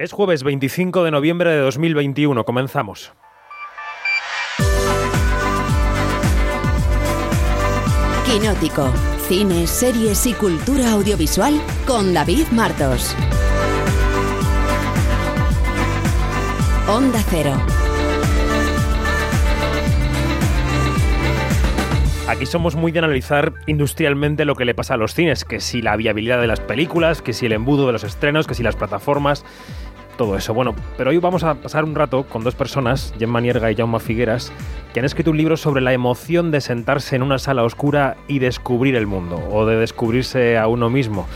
Es jueves 25 de noviembre de 2021. Comenzamos. Quinótico. Cine, series y cultura audiovisual con David Martos. Onda Cero. Aquí somos muy de analizar industrialmente lo que le pasa a los cines, que si la viabilidad de las películas, que si el embudo de los estrenos, que si las plataformas, todo eso. Bueno, pero hoy vamos a pasar un rato con dos personas, Gemma Nierga y Jaume Figueras, que han escrito un libro sobre la emoción de sentarse en una sala oscura y descubrir el mundo, o de descubrirse a uno mismo.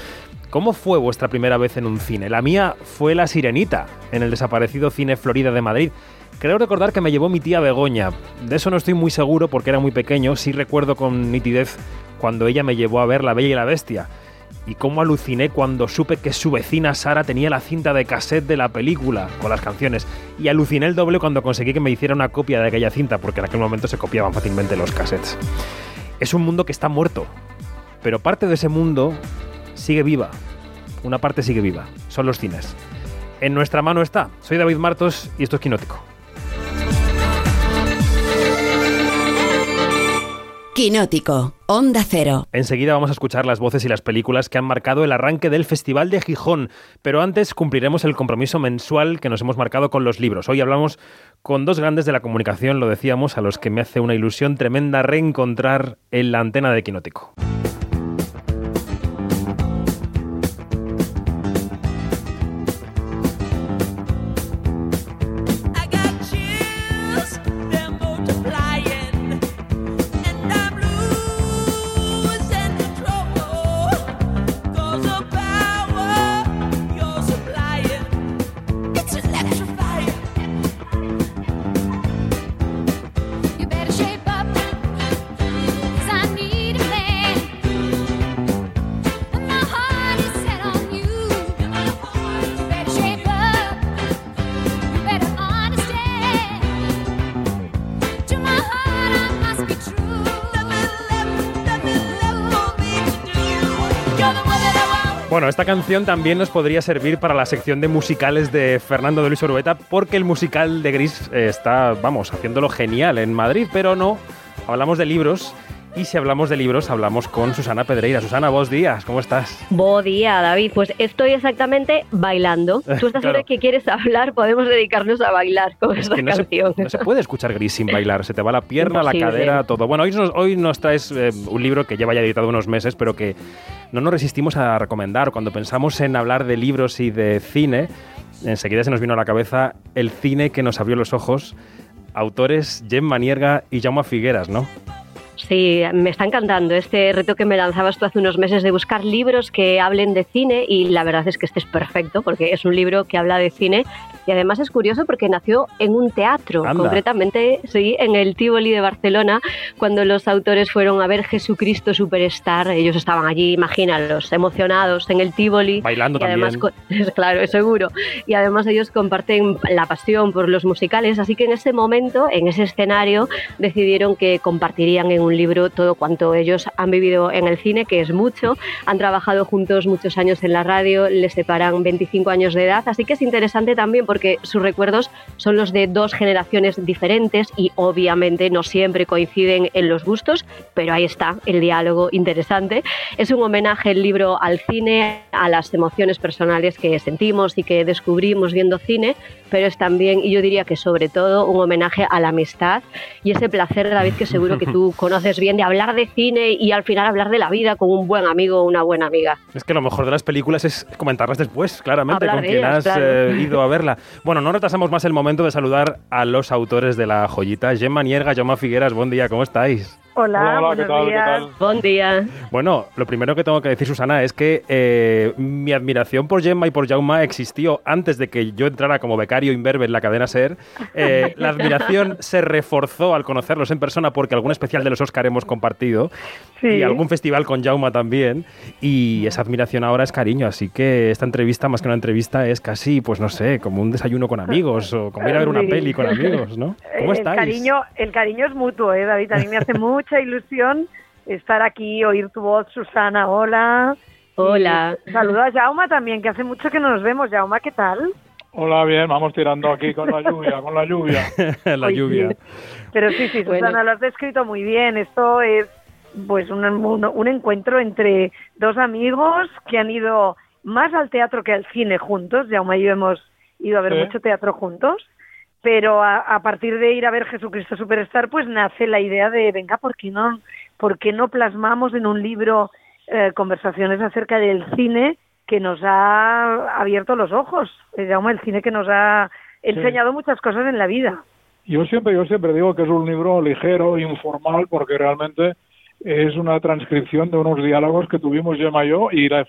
¿Cómo fue vuestra primera vez en un cine? La mía fue La Sirenita, en el desaparecido Cine Florida de Madrid. Creo recordar que me llevó mi tía Begoña. De eso no estoy muy seguro porque era muy pequeño. Sí recuerdo con nitidez cuando ella me llevó a ver La Bella y la Bestia. Y cómo aluciné cuando supe que su vecina Sara tenía la cinta de cassette de la película con las canciones. Y aluciné el doble cuando conseguí que me hiciera una copia de aquella cinta, porque en aquel momento se copiaban fácilmente los cassettes. Es un mundo que está muerto, pero parte de ese mundo sigue viva. Una parte sigue viva. Son los cines. En nuestra mano está. Soy David Martos y esto es Quinótico. Quinótico, Onda Cero. Enseguida vamos a escuchar las voces y las películas que han marcado el arranque del Festival de Gijón, pero antes cumpliremos el compromiso mensual que nos hemos marcado con los libros. Hoy hablamos con dos grandes de la comunicación, lo decíamos, a los que me hace una ilusión tremenda reencontrar en la antena de Quinótico. Esta canción también nos podría servir para la sección de musicales de Fernando de Luis Orueta, porque el musical de Gris está, vamos, haciéndolo genial en Madrid, pero no, hablamos de libros. Y si hablamos de libros, hablamos con Susana Pedreira. Susana, vos días, ¿cómo estás? Buen día, David. Pues estoy exactamente bailando. Tú estás claro. que quieres hablar, podemos dedicarnos a bailar con esta no canción. Se, no se puede escuchar Gris sin bailar. Se te va la pierna, Imposible. la cadera, todo. Bueno, hoy nos, hoy nos traes eh, un libro que lleva ya editado unos meses, pero que no nos resistimos a recomendar. Cuando pensamos en hablar de libros y de cine, enseguida se nos vino a la cabeza el cine que nos abrió los ojos. Autores Gemma Nierga y Jaume Figueras, ¿no? Sí, me está encantando este reto que me lanzabas tú hace unos meses de buscar libros que hablen de cine y la verdad es que este es perfecto porque es un libro que habla de cine y además es curioso porque nació en un teatro, Anda. concretamente sí, en el Tivoli de Barcelona, cuando los autores fueron a ver Jesucristo Superstar. Ellos estaban allí, imagínalos, emocionados en el Tivoli. Bailando y además, también. Claro, seguro. Y además ellos comparten la pasión por los musicales, así que en ese momento, en ese escenario, decidieron que compartirían en un libro todo cuanto ellos han vivido en el cine, que es mucho. Han trabajado juntos muchos años en la radio, les separan 25 años de edad, así que es interesante también porque sus recuerdos son los de dos generaciones diferentes y obviamente no siempre coinciden en los gustos, pero ahí está el diálogo interesante. Es un homenaje el libro al cine, a las emociones personales que sentimos y que descubrimos viendo cine, pero es también, y yo diría que sobre todo, un homenaje a la amistad y ese placer, David, que seguro que tú conoces bien de hablar de cine y al final hablar de la vida con un buen amigo o una buena amiga. Es que lo mejor de las películas es comentarlas después, claramente, Hablar con quien ellas, has claro. eh, ido a verla. Bueno, no retrasamos más el momento de saludar a los autores de la joyita. Gemma Nierga, Jaume Figueras, buen día, ¿cómo estáis? Hola, Hola, ¿qué buenos tal? ¿Qué días. tal? Buen día. Bueno, lo primero que tengo que decir, Susana, es que eh, mi admiración por Gemma y por Jaume existió antes de que yo entrara como becario imberbe en la cadena SER. Eh, la admiración se reforzó al conocerlos en persona porque algún especial de los Oscar hemos compartido Sí. y algún festival con Jaume también. Y esa admiración ahora es cariño, así que esta entrevista, más que una entrevista, es casi, pues no sé, como un desayuno con amigos o como ir a ver una Sí. peli con amigos, ¿no? ¿Cómo el estáis? Cariño, el cariño es mutuo, ¿eh, David? A mí me hace mucha ilusión estar aquí, oír tu voz, Susana, hola. Hola. Saludo a Jauma también, que hace mucho que no nos vemos. Jauma, ¿qué tal? Hola, bien, vamos tirando aquí con la lluvia, con la lluvia. la lluvia. Pero sí, sí, Susana, lo has descrito muy bien. Esto es pues un, un, encuentro entre dos amigos que han ido más al teatro que al cine juntos. ya y yo hemos ido a ver mucho teatro juntos. Pero a, partir de ir a ver Jesucristo Superstar, pues nace la idea de, venga, ¿por qué no, por qué no plasmamos en un libro eh, conversaciones acerca del cine que nos ha abierto los ojos, Jaume, el cine que nos ha enseñado muchas cosas en la vida. Yo siempre, yo siempre digo que es un libro ligero, informal, porque realmente es una transcripción de unos diálogos que tuvimos Gemma y yo y la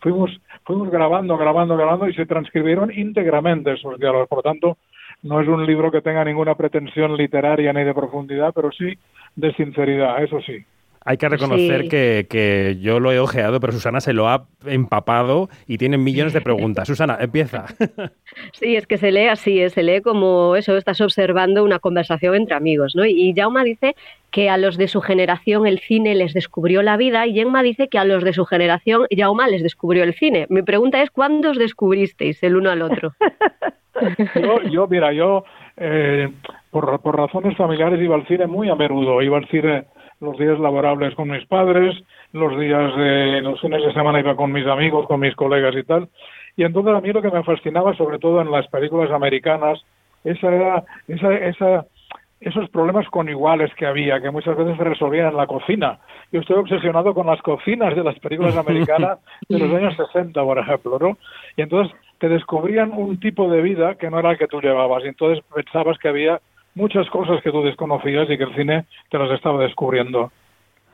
fuimos, fuimos grabando, grabando, grabando y se transcribieron íntegramente esos diálogos. Por lo tanto, no es un libro que tenga ninguna pretensión literaria ni de profundidad, pero sí de sinceridad, eso sí. Hay que reconocer que, que, yo lo he ojeado, pero Susana se lo ha empapado y tiene millones de preguntas. Susana, empieza. Sí, es que se lee así, ¿eh? se lee como eso, estás observando una conversación entre amigos, ¿no? Y Jauma dice que a los de su generación el cine les descubrió la vida y Gemma dice que a los de su generación Jauma les descubrió el cine. Mi pregunta es, ¿cuándo os descubristeis el uno al otro? yo, yo, mira, yo eh, por, por razones familiares iba al cine muy a menudo, iba al cine los días laborables con mis padres, los días de los fines de semana iba con mis amigos, con mis colegas y tal. Y entonces a mí lo que me fascinaba, sobre todo en las películas americanas, esa era, esa, esa, esos problemas con iguales que había, que muchas veces se resolvían en la cocina. Yo estoy obsesionado con las cocinas de las películas americanas de los años 60, por ejemplo, ¿no? Y entonces te descubrían un tipo de vida que no era el que tú llevabas, y entonces pensabas que había muchas cosas que tú desconocías y que el cine te las estaba descubriendo.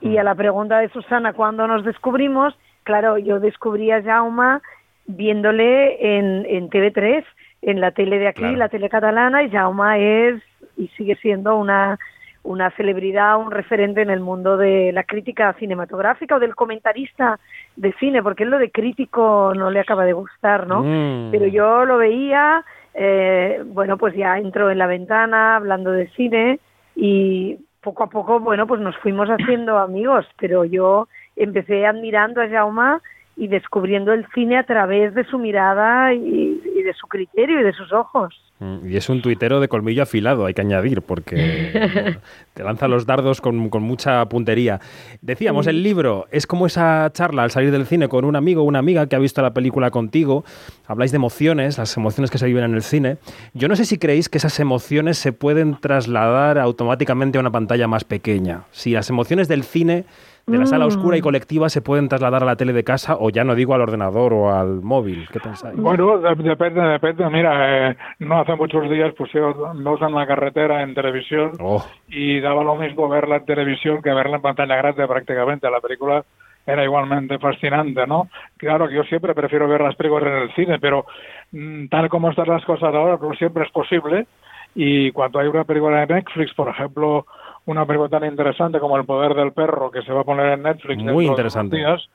Y a la pregunta de Susana, ¿cuándo nos descubrimos? Claro, yo descubrí a Jauma viéndole en, en TV3, en la tele de aquí, la tele catalana, y Jauma es y sigue siendo una, una celebridad, un referente en el mundo de la crítica cinematográfica o del comentarista de cine, porque él lo de crítico no le acaba de gustar, ¿no? Mm. Pero yo lo veía eh, bueno, pues ya entró en la ventana hablando de cine y poco a poco, bueno, pues nos fuimos haciendo amigos, pero yo empecé admirando a Jaume y descubriendo el cine a través de su mirada y, de su criterio y de sus ojos. Mm, y es un tuitero de colmillo afilado, hay que añadir, porque te lanza los dardos con, mucha puntería. Decíamos, el libro es como esa charla al salir del cine con un amigo o una amiga que ha visto la película contigo. Habláis de emociones, las emociones que se viven en el cine. Yo no sé si creéis que esas emociones se pueden trasladar automáticamente a una pantalla más pequeña. Si las emociones del cine de la sala oscura y mm. colectiva se pueden trasladar a la tele de casa o ya no digo al ordenador o al móvil. ¿Qué pensáis? Bueno, depende, depende. Mira, eh, no hace muchos días pusieron dos en la carretera en televisión oh. y daba lo mismo verla en televisión que verla en pantalla grande prácticamente. La película era igualmente fascinante, ¿no? Claro que yo siempre prefiero ver las películas en el cine, pero mm, tal como están las cosas ahora, no siempre es posible. Y cuando hay una película de Netflix, por ejemplo, una película tan interesante como El poder del perro que se va a poner en Netflix muy interesante días,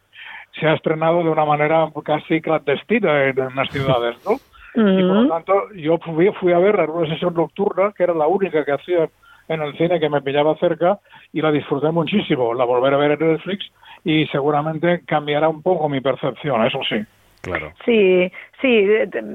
se ha estrenado de una manera casi clandestina en, las ciudades, ¿no? Y por lo tanto, yo fui, fui a ver una sesión nocturna, que era la única que hacía en el cine que me pillaba cerca, y la disfruté muchísimo. La volveré a ver en Netflix y seguramente cambiará un poco mi percepción, eso sí. Claro. Sí, sí.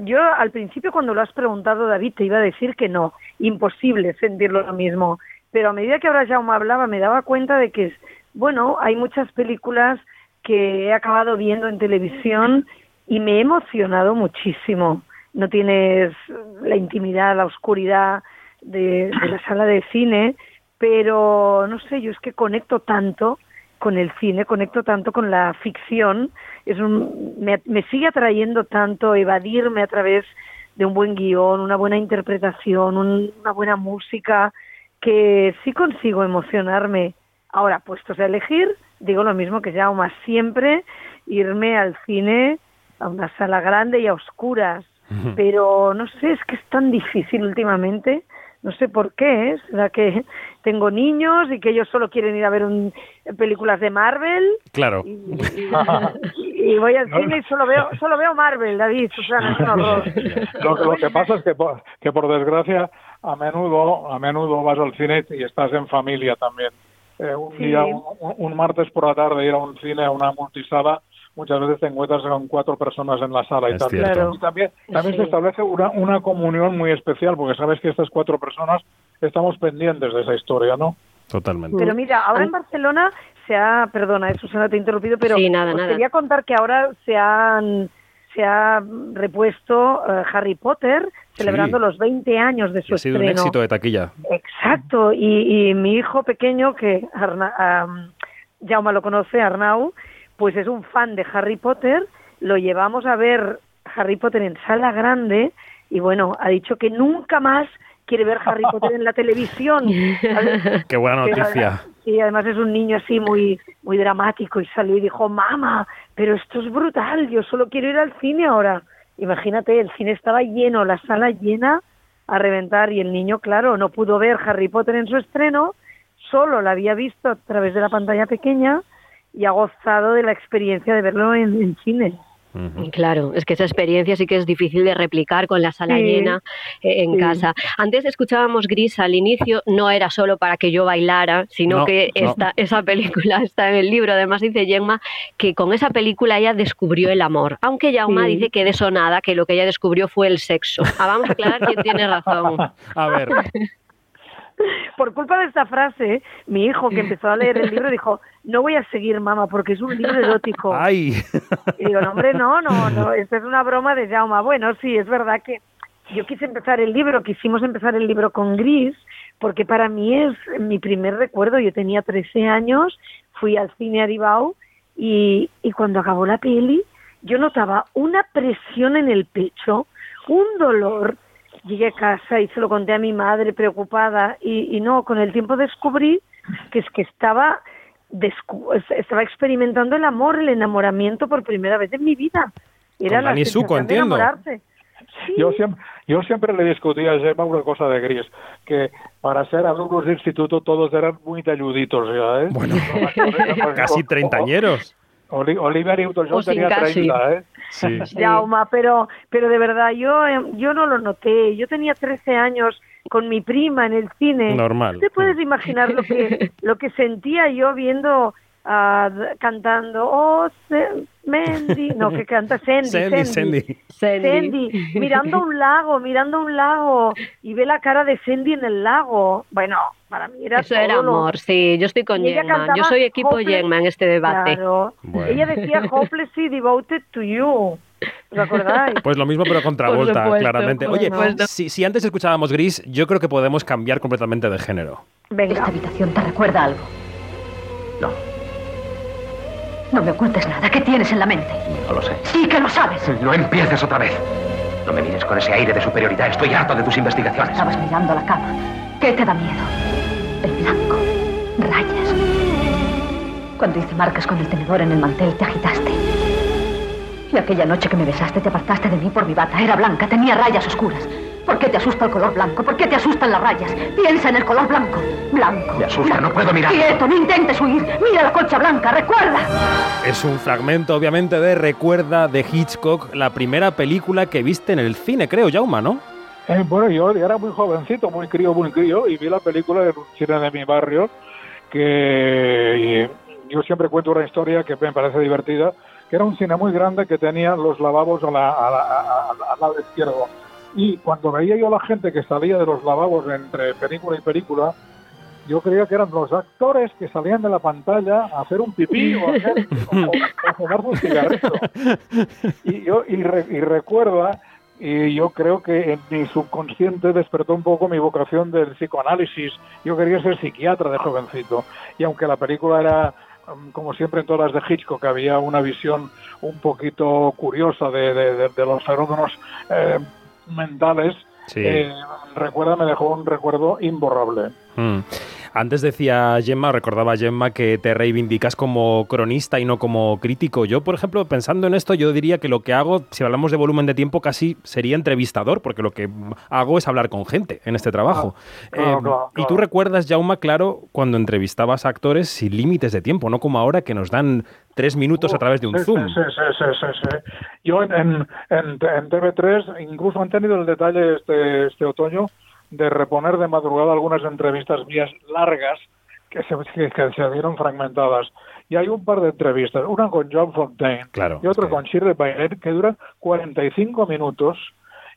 Yo al principio cuando lo has preguntado, David, te iba a decir que no, imposible sentirlo lo mismo pero a medida que ahora Jaume hablaba me daba cuenta de que, bueno, hay muchas películas que he acabado viendo en televisión y me he emocionado muchísimo. No tienes la intimidad, la oscuridad de, la sala de cine, pero no sé, yo es que conecto tanto con el cine, conecto tanto con la ficción, es un, me, sigue atrayendo tanto evadirme a través de un buen guion, una buena interpretación, una buena música, que sí consigo emocionarme. Ahora, puestos a elegir, digo lo mismo que ya más siempre irme al cine a una sala grande y a oscuras. Pero no sé, es que es tan difícil últimamente. No sé por qué, ¿eh? ¿será que tengo niños y que ellos solo quieren ir a ver un, películas de Marvel? Claro. Y, voy al cine y solo veo, solo veo Marvel, David, Susana, Lo, lo que pasa es que, que por desgracia a menudo, a menudo vas al cine y estás en familia también. Eh, un día, un, martes por la tarde ir a un cine, a una multisala, muchas veces te encuentras con cuatro personas en la sala y Es tal. cierto. Y también, también Sí. se establece una, una comunión muy especial, porque sabes que estas cuatro personas estamos pendientes de esa historia, ¿no? Totalmente. Pero mira, ahora en Barcelona se ha, perdona, eh, Susana, te he interrumpido, pero Sí, nada, os nada. quería contar que ahora se han se ha repuesto eh, Harry Potter celebrando Sí. los 20 años de su ha sido un éxito de taquilla. Exacto, y, y mi hijo pequeño, que Arna, am, Jaume lo conoce, Arnau, pues es un fan de Harry Potter, lo llevamos a ver Harry Potter en sala grande y bueno, ha dicho que nunca más quiere ver Harry Potter en la televisión. ¿sabes? Qué buena noticia. Sí, además es un niño así muy muy dramático y salió y dijo, mamá, pero esto es brutal, yo solo quiero ir al cine ahora. Imagínate, el cine estaba lleno, la sala llena a reventar y el niño, claro, no pudo ver Harry Potter en su estreno, solo la había visto a través de la pantalla pequeña y ha gozado de la experiencia de verlo en, en cine. Claro, es que esa experiencia sí que es difícil de replicar con la sala Sí, llena eh, en sí. casa. Antes escuchábamos Gris al inicio, no era solo para que yo bailara, sino No, que no. esta, esa película está en el libro. Además dice Gemma que con esa película ella descubrió el amor, aunque Jauma Sí. dice que de eso nada, que lo que ella descubrió fue el sexo. Ah, vamos a aclarar quién tiene razón. A ver, Por culpa de esta frase, mi hijo que empezó a leer el libro dijo, no voy a seguir mamá porque es un libro erótico. ay, Y digo, no, hombre, no, no, no, esto es una broma de Jauma. Bueno, sí, es verdad que yo quise empezar el libro, quisimos empezar el libro con Gris, porque para mí es mi primer recuerdo. Yo tenía 13 años, fui al cine Aribau y, y cuando acabó la peli, yo notaba una presión en el pecho, un dolor. Llegué a casa y se lo conté a mi madre preocupada y, y no, con el tiempo descubrí que es que estaba descu- estaba experimentando el amor, el enamoramiento por primera vez en mi vida. Era Con la Dani de entiendo. enamorarse. Sí, Yo siempre, yo siempre le discutí a Gemma una cosa de Gris, que para ser alumnos de instituto todos eran muy talluditos ya, ¿eh? Bueno, casi treintañeros. Oli- Oliver Newton-John tenía casi. 30, ¿eh? Sí. Jauma, pero, pero de verdad yo, eh, yo no lo noté. Yo tenía 13 años con mi prima en el cine. Normal. ¿Te puedes imaginar lo que, lo que sentía yo viendo, d- cantando, oh, Mendy, no, que canta Sandy, Sandy, Sandy. Sandy. Sandy, mirando un lago, mirando un lago, y ve la cara de Sandy en el lago. Bueno, para mí era Eso era todo lo- amor, sí, yo estoy con Y ella Gemma. Yo soy equipo Gemma en este debate. Claro. Bueno. Ella decía hopelessly devoted to you. ¿Os acordáis? Pues lo mismo, pero contra Volta, supuesto, claramente. Oye, supuesto. si, si antes escuchábamos Gris, yo creo que podemos cambiar completamente de género. Venga. ¿Esta habitación te recuerda algo? No, No me ocultes nada. ¿Qué tienes en la mente? no lo sé. Sí que lo sabes. No empieces otra vez. No me mires con ese aire de superioridad. Estoy harto de tus investigaciones. Estabas mirando la cama. ¿Qué te da miedo? El blanco. Rayas. Cuando hice marcas con el tenedor en el mantel, te agitaste. Y aquella noche que me besaste, te apartaste de mí por mi bata. Era blanca, tenía rayas oscuras. ¿Por qué te asusta el color blanco? ¿Por qué te asustan las rayas? Piensa en el color blanco. Blanco. Me asusta, blanco. no puedo mirar. Quieto, no intentes huir. Mira la colcha blanca, recuerda. Es un fragmento, obviamente, de Recuerda de Hitchcock, la primera película que viste en el cine, creo, Jauma, ¿no? Eh, bueno, yo era muy jovencito, muy crío, muy crío, y vi la película de un cine de mi barrio, que y yo siempre cuento una historia que me parece divertida, que era un cine muy grande que tenía los lavabos a la- a la- a- a- al lado izquierdo. Y cuando veía yo a la gente que salía de los lavabos entre película y película, yo creía que eran los actores que salían de la pantalla a hacer un pipí o a, hacer, o, un cigarrito. Y yo y, re- y recuerda y yo creo que en mi subconsciente despertó un poco mi vocación del psicoanálisis. Yo quería ser psiquiatra de jovencito. Y aunque la película era, um, como siempre en todas las de Hitchcock, había una visión un poquito curiosa de, de- de- de los fenómenos eh, mentales, Sí. eh, recuerda, me dejó un recuerdo imborrable. Mm. Antes decía Gemma, recordaba Gemma que te reivindicas como cronista y no como crítico. Yo, por ejemplo, pensando en esto, yo diría que lo que hago, si hablamos de volumen de tiempo, casi sería entrevistador, porque lo que hago es hablar con gente en este trabajo. claro, Eh, claro, Y tú recuerdas, Jauma, claro, cuando entrevistabas a actores sin límites de tiempo, no como ahora que nos dan tres minutos a través de un Sí, Zoom. Sí, sí, sí, sí, sí. Yo en, en, en, en TV3 incluso han tenido el detalle este, este otoño de reponer de madrugada algunas entrevistas mías largas que se, que, que se vieron fragmentadas. y hay un par de entrevistas, una con John Fontaine Claro, y otra con Shirley Baird, que dura 45 minutos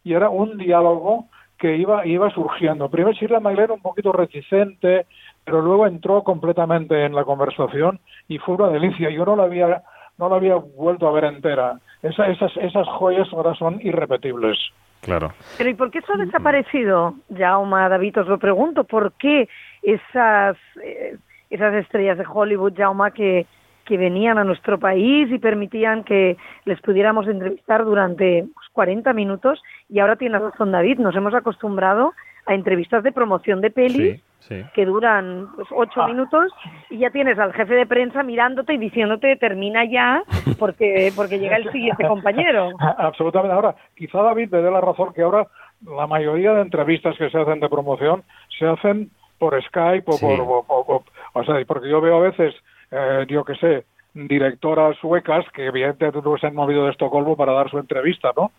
y era un diálogo que iba iba surgiendo. Primero Shirley Baird un poquito reticente, pero luego entró completamente en la conversación y fue una delicia. Yo no la había no la había vuelto a ver entera. Esa- esas esas joyas ahora son irrepetibles. Claro. Pero ¿y por qué eso ha desaparecido? Jauma, David, os lo pregunto. ¿Por qué esas, eh, esas estrellas de Hollywood, Jauma, que, que venían a nuestro país y permitían que les pudiéramos entrevistar durante pues, 40 minutos? Y ahora tiene razón David, nos hemos acostumbrado a entrevistas de promoción de pelis Sí, sí. que duran pues, ocho Ah. minutos y ya tienes al jefe de prensa mirándote y diciéndote termina ya porque porque llega el siguiente compañero. Absolutamente. Ahora, quizá David me dé la razón que ahora la mayoría de entrevistas que se hacen de promoción se hacen por Skype o Sí. por... O, o- o- o sea, porque yo veo a veces, eh, yo que sé, directoras suecas que evidentemente no se han movido de Estocolmo para dar su entrevista, ¿no?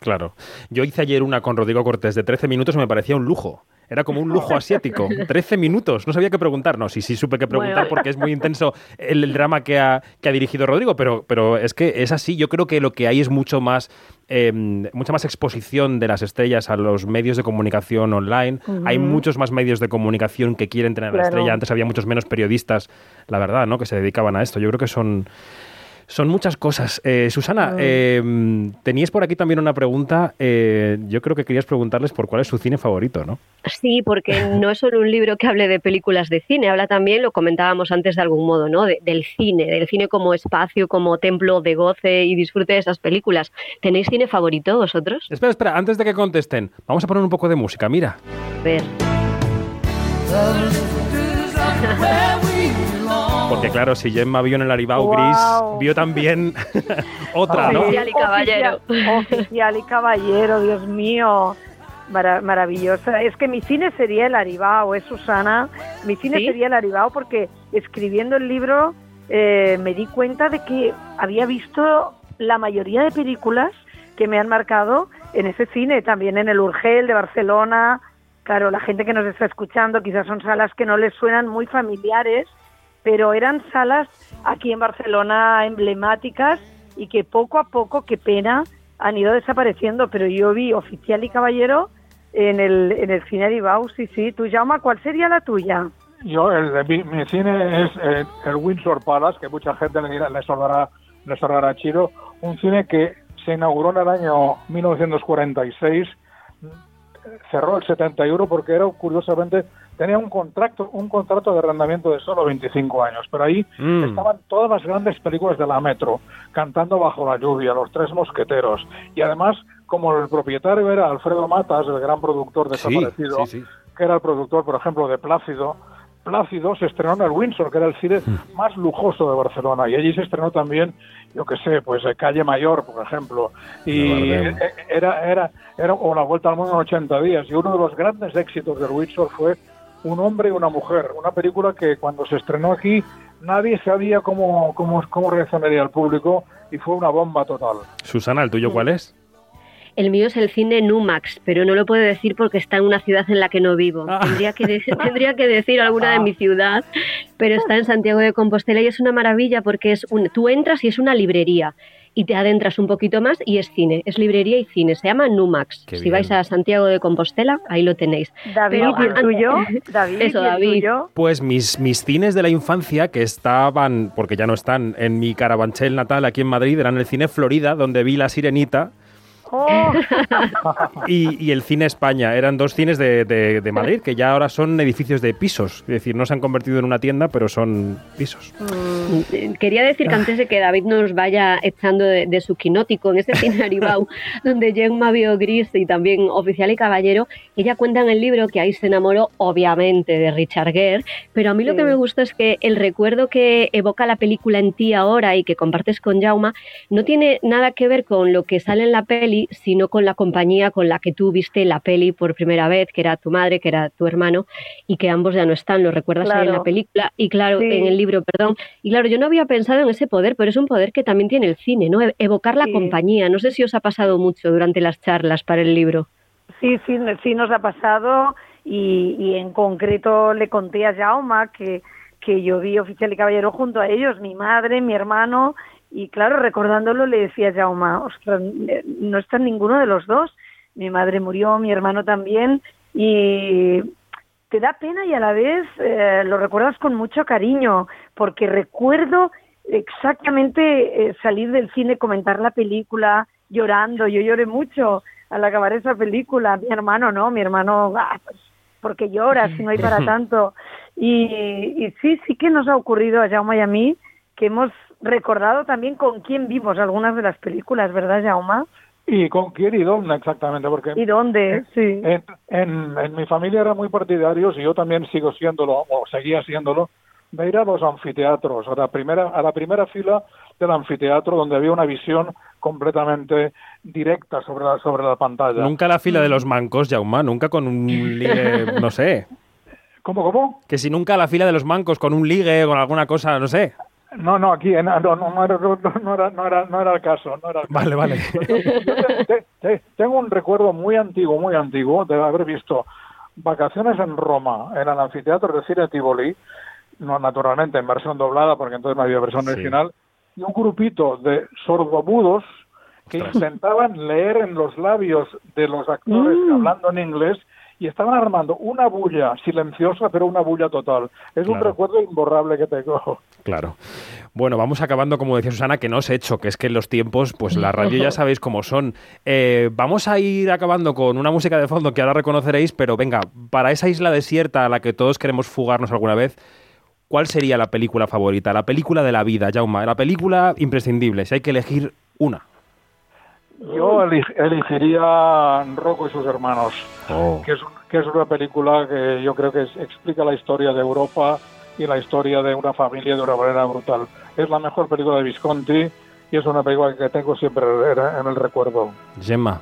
Claro. Yo hice ayer una con Rodrigo Cortés de 13 minutos y me parecía un lujo. Era como un lujo asiático. 13 minutos. No sabía qué preguntar. No, sí, sí supe qué preguntar Bueno. porque es muy intenso el, el drama que ha, que ha dirigido Rodrigo, pero, pero es que es así. Yo creo que lo que hay es mucho más, eh, mucha más exposición de las estrellas a los medios de comunicación online. Hay muchos más medios de comunicación que quieren tener a la estrella. Antes había muchos menos periodistas, la verdad, ¿no? Que se dedicaban a esto. Yo creo que son... Son muchas cosas. Eh, Susana, eh, teníais por aquí también una pregunta. eh, yo creo que querías preguntarles por cuál es su cine favorito, ¿no? Sí, porque no es solo un libro que hable de películas de cine, habla también, lo comentábamos antes de algún modo, ¿no? De- del cine, del cine como espacio, como templo de goce y disfrute de esas películas. ¿Tenéis cine favorito vosotros? Espera, espera, antes de que contesten, vamos a poner un poco de música. Mira. A ver. Porque claro, si Gemma vio en el Aribao Wow. Gris, vio también otra, ¿no? Oficial y caballero. Oficial, oficial y caballero, Dios mío. Mara- maravillosa. Es que mi cine sería el Aribao, es Susana. Mi cine ¿Sí? sería el Aribao porque escribiendo el libro eh, me di cuenta de que había visto la mayoría de películas que me han marcado en ese cine, también en el Urgel de Barcelona. Claro, la gente que nos está escuchando quizás son salas que no les suenan muy familiares, pero eran salas aquí en Barcelona emblemáticas y que poco a poco, qué pena, han ido desapareciendo. Pero yo vi Oficial y Caballero en el, en el cine Aribau, sí, sí. Tú, Jaume, ¿cuál sería la tuya? Yo, el de mi, mi cine es eh, el Windsor Palace, que mucha gente le, dirá- le sonará, le sonará chino, un cine que se inauguró en el año 1946, cerró el 71 porque era, curiosamente, tenía un contrato, un contrato de arrendamiento de solo 25 años, pero ahí Mm. estaban todas las grandes películas de la Metro, cantando bajo la lluvia, Los Tres Mosqueteros, y además, como el propietario era Alfredo Matas, el gran productor desaparecido, sí, sí. que era el productor, por ejemplo, de Plácido. Plácido se estrenó en el Windsor, que era el cine Hmm. más lujoso de Barcelona, y allí se estrenó también, yo qué sé, pues eh, Calle Mayor, por ejemplo, y eh, Bardem. era, era, era, o La Vuelta al Mundo en 80 días, y uno de los grandes éxitos del Windsor fue Un hombre y una mujer, una película que cuando se estrenó aquí nadie sabía cómo, cómo, cómo reaccionaría el público, y fue una bomba total. Susana, ¿el tuyo cuál es? El mío es el cine Numax, pero no lo puedo decir porque está en una ciudad en la que no vivo. Ah. Tendría, que de- tendría que decir alguna de mi ciudad, pero está en Santiago de Compostela y es una maravilla porque es un, tú entras y es una librería y te adentras un poquito más y es cine, es librería y cine. Se llama Numax. Qué si bien. vais a Santiago de Compostela, ahí lo tenéis. David, Pero ¿y el an- tuyo? David, Eso, ¿y el David. tuyo? Pues mis, mis cines de la infancia que estaban, porque ya no están, en mi carabanchel natal aquí en Madrid, eran el cine Florida, donde vi La Sirenita, Oh, y, y el cine España. Eran dos cines de, de- de Madrid que ya ahora son edificios de pisos. Es decir, no se han convertido en una tienda, pero son pisos. Eh, Quería decir que antes de que David nos vaya echando de, de su quinótico en ese cine Aribau, donde Gemma vio Gris y también Oficial y Caballero, ella cuenta en el libro que ahí se enamoró obviamente de Richard Gere, pero a mí lo que me gusta es que el recuerdo que evoca la película en ti ahora y que compartes con Jauma no tiene nada que ver con lo que sale en la peli, sino con la compañía con la que tú viste la peli por primera vez, que era tu madre, que era tu hermano, y que ambos ya no están, lo recuerdas ahí en la película, y claro, Sí. en el libro, perdón, y claro, yo no había pensado en ese poder, pero es un poder que también tiene el cine, ¿no? E- Evocar la Sí. compañía. No sé si os ha pasado mucho durante las charlas para el libro. Sí, sí, sí nos ha pasado y, y en concreto le conté a Jauma que, que yo vi Oficial y Caballero junto a ellos, mi madre, mi hermano, y claro, recordándolo le decía a Jauma, ostras, eh, no está ninguno de los dos, mi madre murió, mi hermano también, y te da pena y a la vez eh, lo recuerdas con mucho cariño, porque recuerdo exactamente eh, salir del cine, comentar la película, llorando, yo lloré mucho al acabar esa película, mi hermano no, mi hermano, ah, pues, porque llora si no hay para tanto. Y, y, sí, sí que nos ha ocurrido a Jaume y a mí que hemos recordado también con quién vimos algunas de las películas, ¿verdad, Jaume? ¿Y con quién y dónde exactamente? Porque ¿Y dónde? Sí. En, en, en, mi familia eran muy partidarios y yo también sigo siéndolo, o seguía siéndolo, de ir a los anfiteatros, a la primera, a la primera fila del anfiteatro donde había una visión completamente directa sobre la, sobre la pantalla. Nunca la fila de los mancos, Jaume, nunca con un ligue, no sé. ¿Cómo, cómo? Que si nunca la fila de los mancos con un ligue, con alguna cosa, no sé. No, no, aquí no, no, no, era, no, era, no, era, no era el caso. No era el vale, vale. Yo te, te, tengo un recuerdo muy antiguo, muy antiguo, de haber visto vacaciones en Roma, en el anfiteatro de cine Tivoli, no naturalmente en versión doblada, porque entonces no había versión Sí. original, y un grupito de sordomudos que Ostras. intentaban leer en los labios de los actores Mm. hablando en inglés y estaban armando una bulla silenciosa, pero una bulla total. Es un recuerdo imborrable que tengo. Claro. Bueno, vamos acabando, como decía Susana, que no os he hecho, que es que los tiempos, pues la radio ya sabéis cómo son. Eh, vamos a ir acabando con una música de fondo que ahora reconoceréis, pero venga, para esa isla desierta a la que todos queremos fugarnos alguna vez, ¿cuál sería la película favorita? La película de la vida, Jaume. La película imprescindible, si hay que elegir una. Yo elegiría Rocco y sus hermanos, Oh. que es, que es una película que yo creo que es- explica la historia de Europa y la historia de una familia de una manera brutal. Es la mejor película de Visconti y es una película que tengo siempre en el recuerdo. Gemma.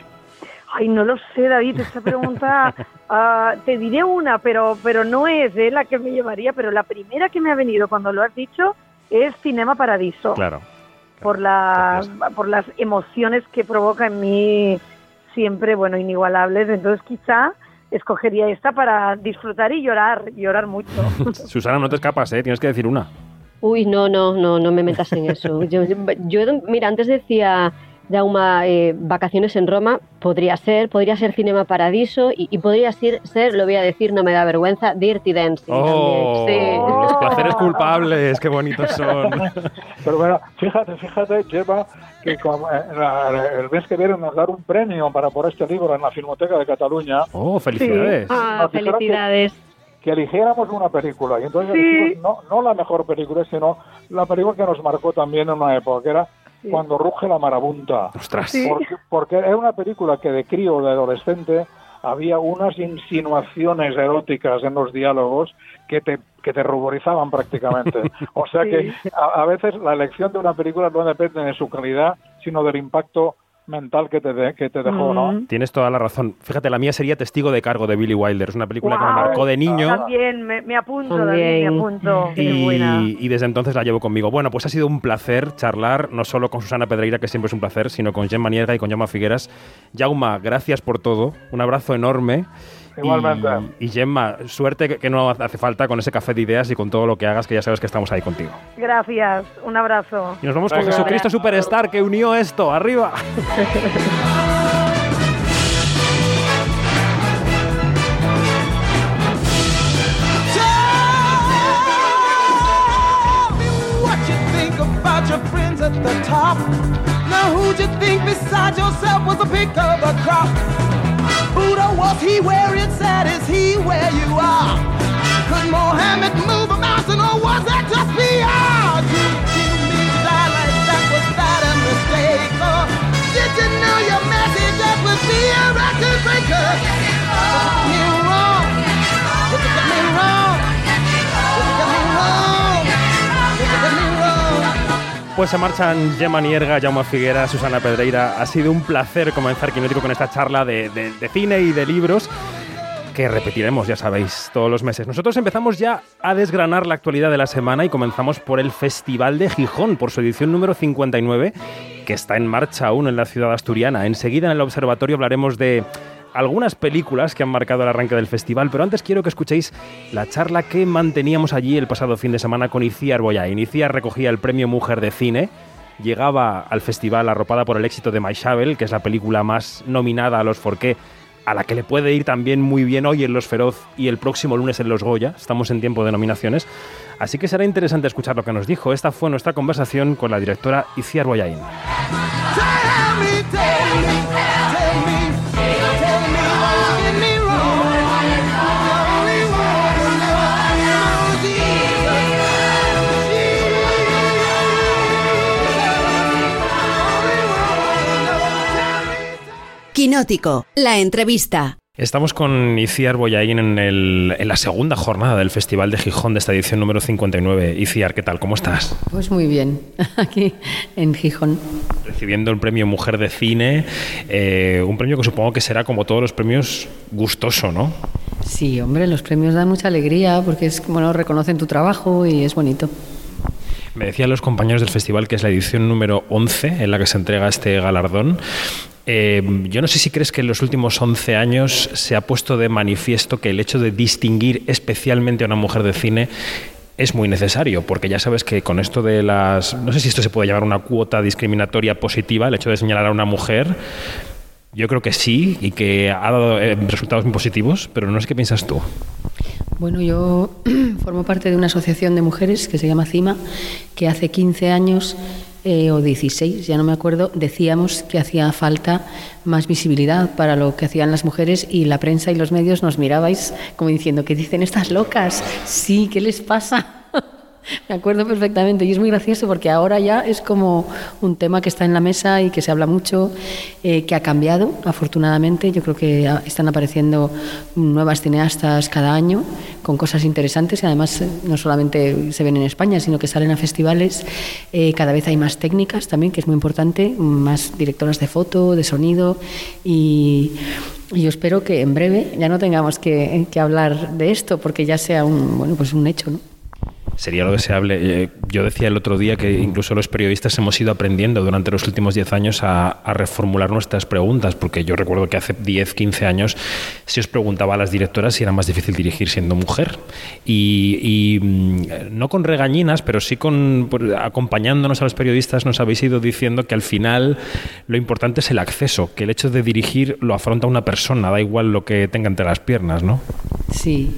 Ay, no lo sé, David, esta pregunta, ah, te diré una, pero, pero no es eh, la que me llevaría, pero la primera que me ha venido cuando lo has dicho es Cinema Paradiso. Claro. Por, la, por las emociones que provoca en mí siempre, bueno, inigualables. Entonces quizá escogería esta para disfrutar y llorar, llorar mucho. Susana, no te escapas, ¿eh? Tienes que decir una. Uy, no, no, no, no me metas en eso. Yo, yo- yo, mira, antes decía Jauma, eh, vacaciones en Roma, podría ser, podría ser Cinema Paradiso y, y podría ser, ser, lo voy a decir, no me da vergüenza, Dirty Dancing Oh, también. Sí. los placeres culpables, qué bonitos son. Pero bueno, fíjate, fíjate, Lleva que como, eh, la- el mes que viene nos dar un premio para por este libro en la Filmoteca de Cataluña, Oh, felicidades. Ah, dijeron que- felicidades. que eligiéramos una película. Y entonces Sí. elegimos no, no la mejor película, sino la película que nos marcó también en una época, que era Sí. Cuando ruge la marabunta. Ostras. Sí. Porque, porque era una película que de crío, de adolescente, había unas insinuaciones eróticas en los diálogos que te, que te ruborizaban prácticamente. O sea que a, a veces la elección de una película no depende de su calidad, sino del impacto mental que te, de- que te dejó, ¿no? Tienes toda la razón. Fíjate, la mía sería Testigo de Cargo de Billy Wilder. Es una película que me marcó de niño. También, me, me apunto, David, También. me apunto. Buena. Y desde entonces la llevo conmigo. Bueno, pues ha sido un placer charlar, no solo con Susana Pedreira, que siempre es un placer, sino con Gemma Nierga y con Jaume Figueras. Jauma, gracias por todo. Un abrazo enorme. Igualmente. Y, y Gemma, suerte que, que no hace falta con ese café de ideas y con todo lo que hagas, que ya sabes que estamos ahí contigo. Gracias, un abrazo. Y nos vamos con. Jesucristo Superstar, que unió esto. ¡Arriba! The. Now who'd you think besides yourself was a pick of the crop? Was he where it's at? Is he where you are? Could Mohammed move a mountain or was that just PR? Did you mean to die like that? Was that a mistake? Or did you know your message that would be a record breaker? Pues se marchan Gemma Nierga, Jaume Figuera, Susana Pedreira. Ha sido un placer comenzar Quinótico con esta charla de- de cine y de libros que repetiremos, ya sabéis, todos los meses. Nosotros empezamos ya a desgranar la actualidad de la semana y comenzamos por el Festival de Gijón, por su edición número 59, que está en marcha aún en la ciudad asturiana. Enseguida en el observatorio hablaremos de algunas películas que han marcado el arranque del festival, pero antes quiero que escuchéis la charla que manteníamos allí el pasado fin de semana con Iciar Boyain. Iciar recogía el premio Mujer de Cine, llegaba al festival arropada por el éxito de My Shovel, que es la película más nominada a los Forqué a la que le puede ir también muy bien hoy en Los Feroz y el próximo lunes en Los Goya. Estamos en tiempo de nominaciones. Así que será interesante escuchar lo que nos dijo. Esta fue nuestra conversación con la directora Iciar Boyain. Quinótico, la entrevista. Estamos con Iciar Boyain en, en, la segunda jornada del Festival de Gijón de esta edición número 59. Iciar, ¿qué tal? ¿Cómo estás? Pues muy bien, aquí en Gijón. Recibiendo el premio Mujer de Cine, eh, un premio que supongo que será como todos los premios gustoso, ¿no? Sí, hombre, los premios dan mucha alegría porque es bueno, reconocen tu trabajo y es bonito. Me decían los compañeros del festival que es la edición número 11 en la que se entrega este galardón. Eh, yo no sé si crees que en los últimos 11 años se ha puesto de manifiesto que el hecho de distinguir especialmente a una mujer de cine es muy necesario, porque ya sabes que con esto de las... No sé si esto se puede llamar una cuota discriminatoria positiva, el hecho de señalar a una mujer, yo creo que sí y que ha dado eh, resultados muy positivos, pero no sé qué piensas tú. Bueno, yo formo parte de una asociación de mujeres que se llama CIMA, que hace 15 años eh, o 16, ya no me acuerdo, decíamos que hacía falta más visibilidad para lo que hacían las mujeres y la prensa y los medios nos mirabais como diciendo, ¿qué dicen estas locas? Sí, ¿qué les pasa? Me acuerdo perfectamente y es muy gracioso porque ahora ya es como un tema que está en la mesa y que se habla mucho, eh, que ha cambiado afortunadamente. Yo creo que están apareciendo nuevas cineastas cada año con cosas interesantes y además eh, no solamente se ven en España, sino que salen a festivales. Eh, cada vez hay más técnicas también, que es muy importante, más directoras de foto, de sonido y yo espero que en breve ya no tengamos que, que hablar de esto porque ya sea un, bueno, pues un hecho. ¿no? Sería lo deseable. Eh, yo decía el otro día que incluso los periodistas hemos ido aprendiendo durante los últimos 10 años a, reformular nuestras preguntas, porque yo recuerdo que hace 10, 15 años se os preguntaba a las directoras si era más difícil dirigir siendo mujer. Y, mm, no con regañinas, pero sí con acompañándonos a los periodistas nos habéis ido diciendo que al final lo importante es el acceso, que el hecho de dirigir lo afronta una persona, da igual lo que tenga entre las piernas, ¿no? Sí.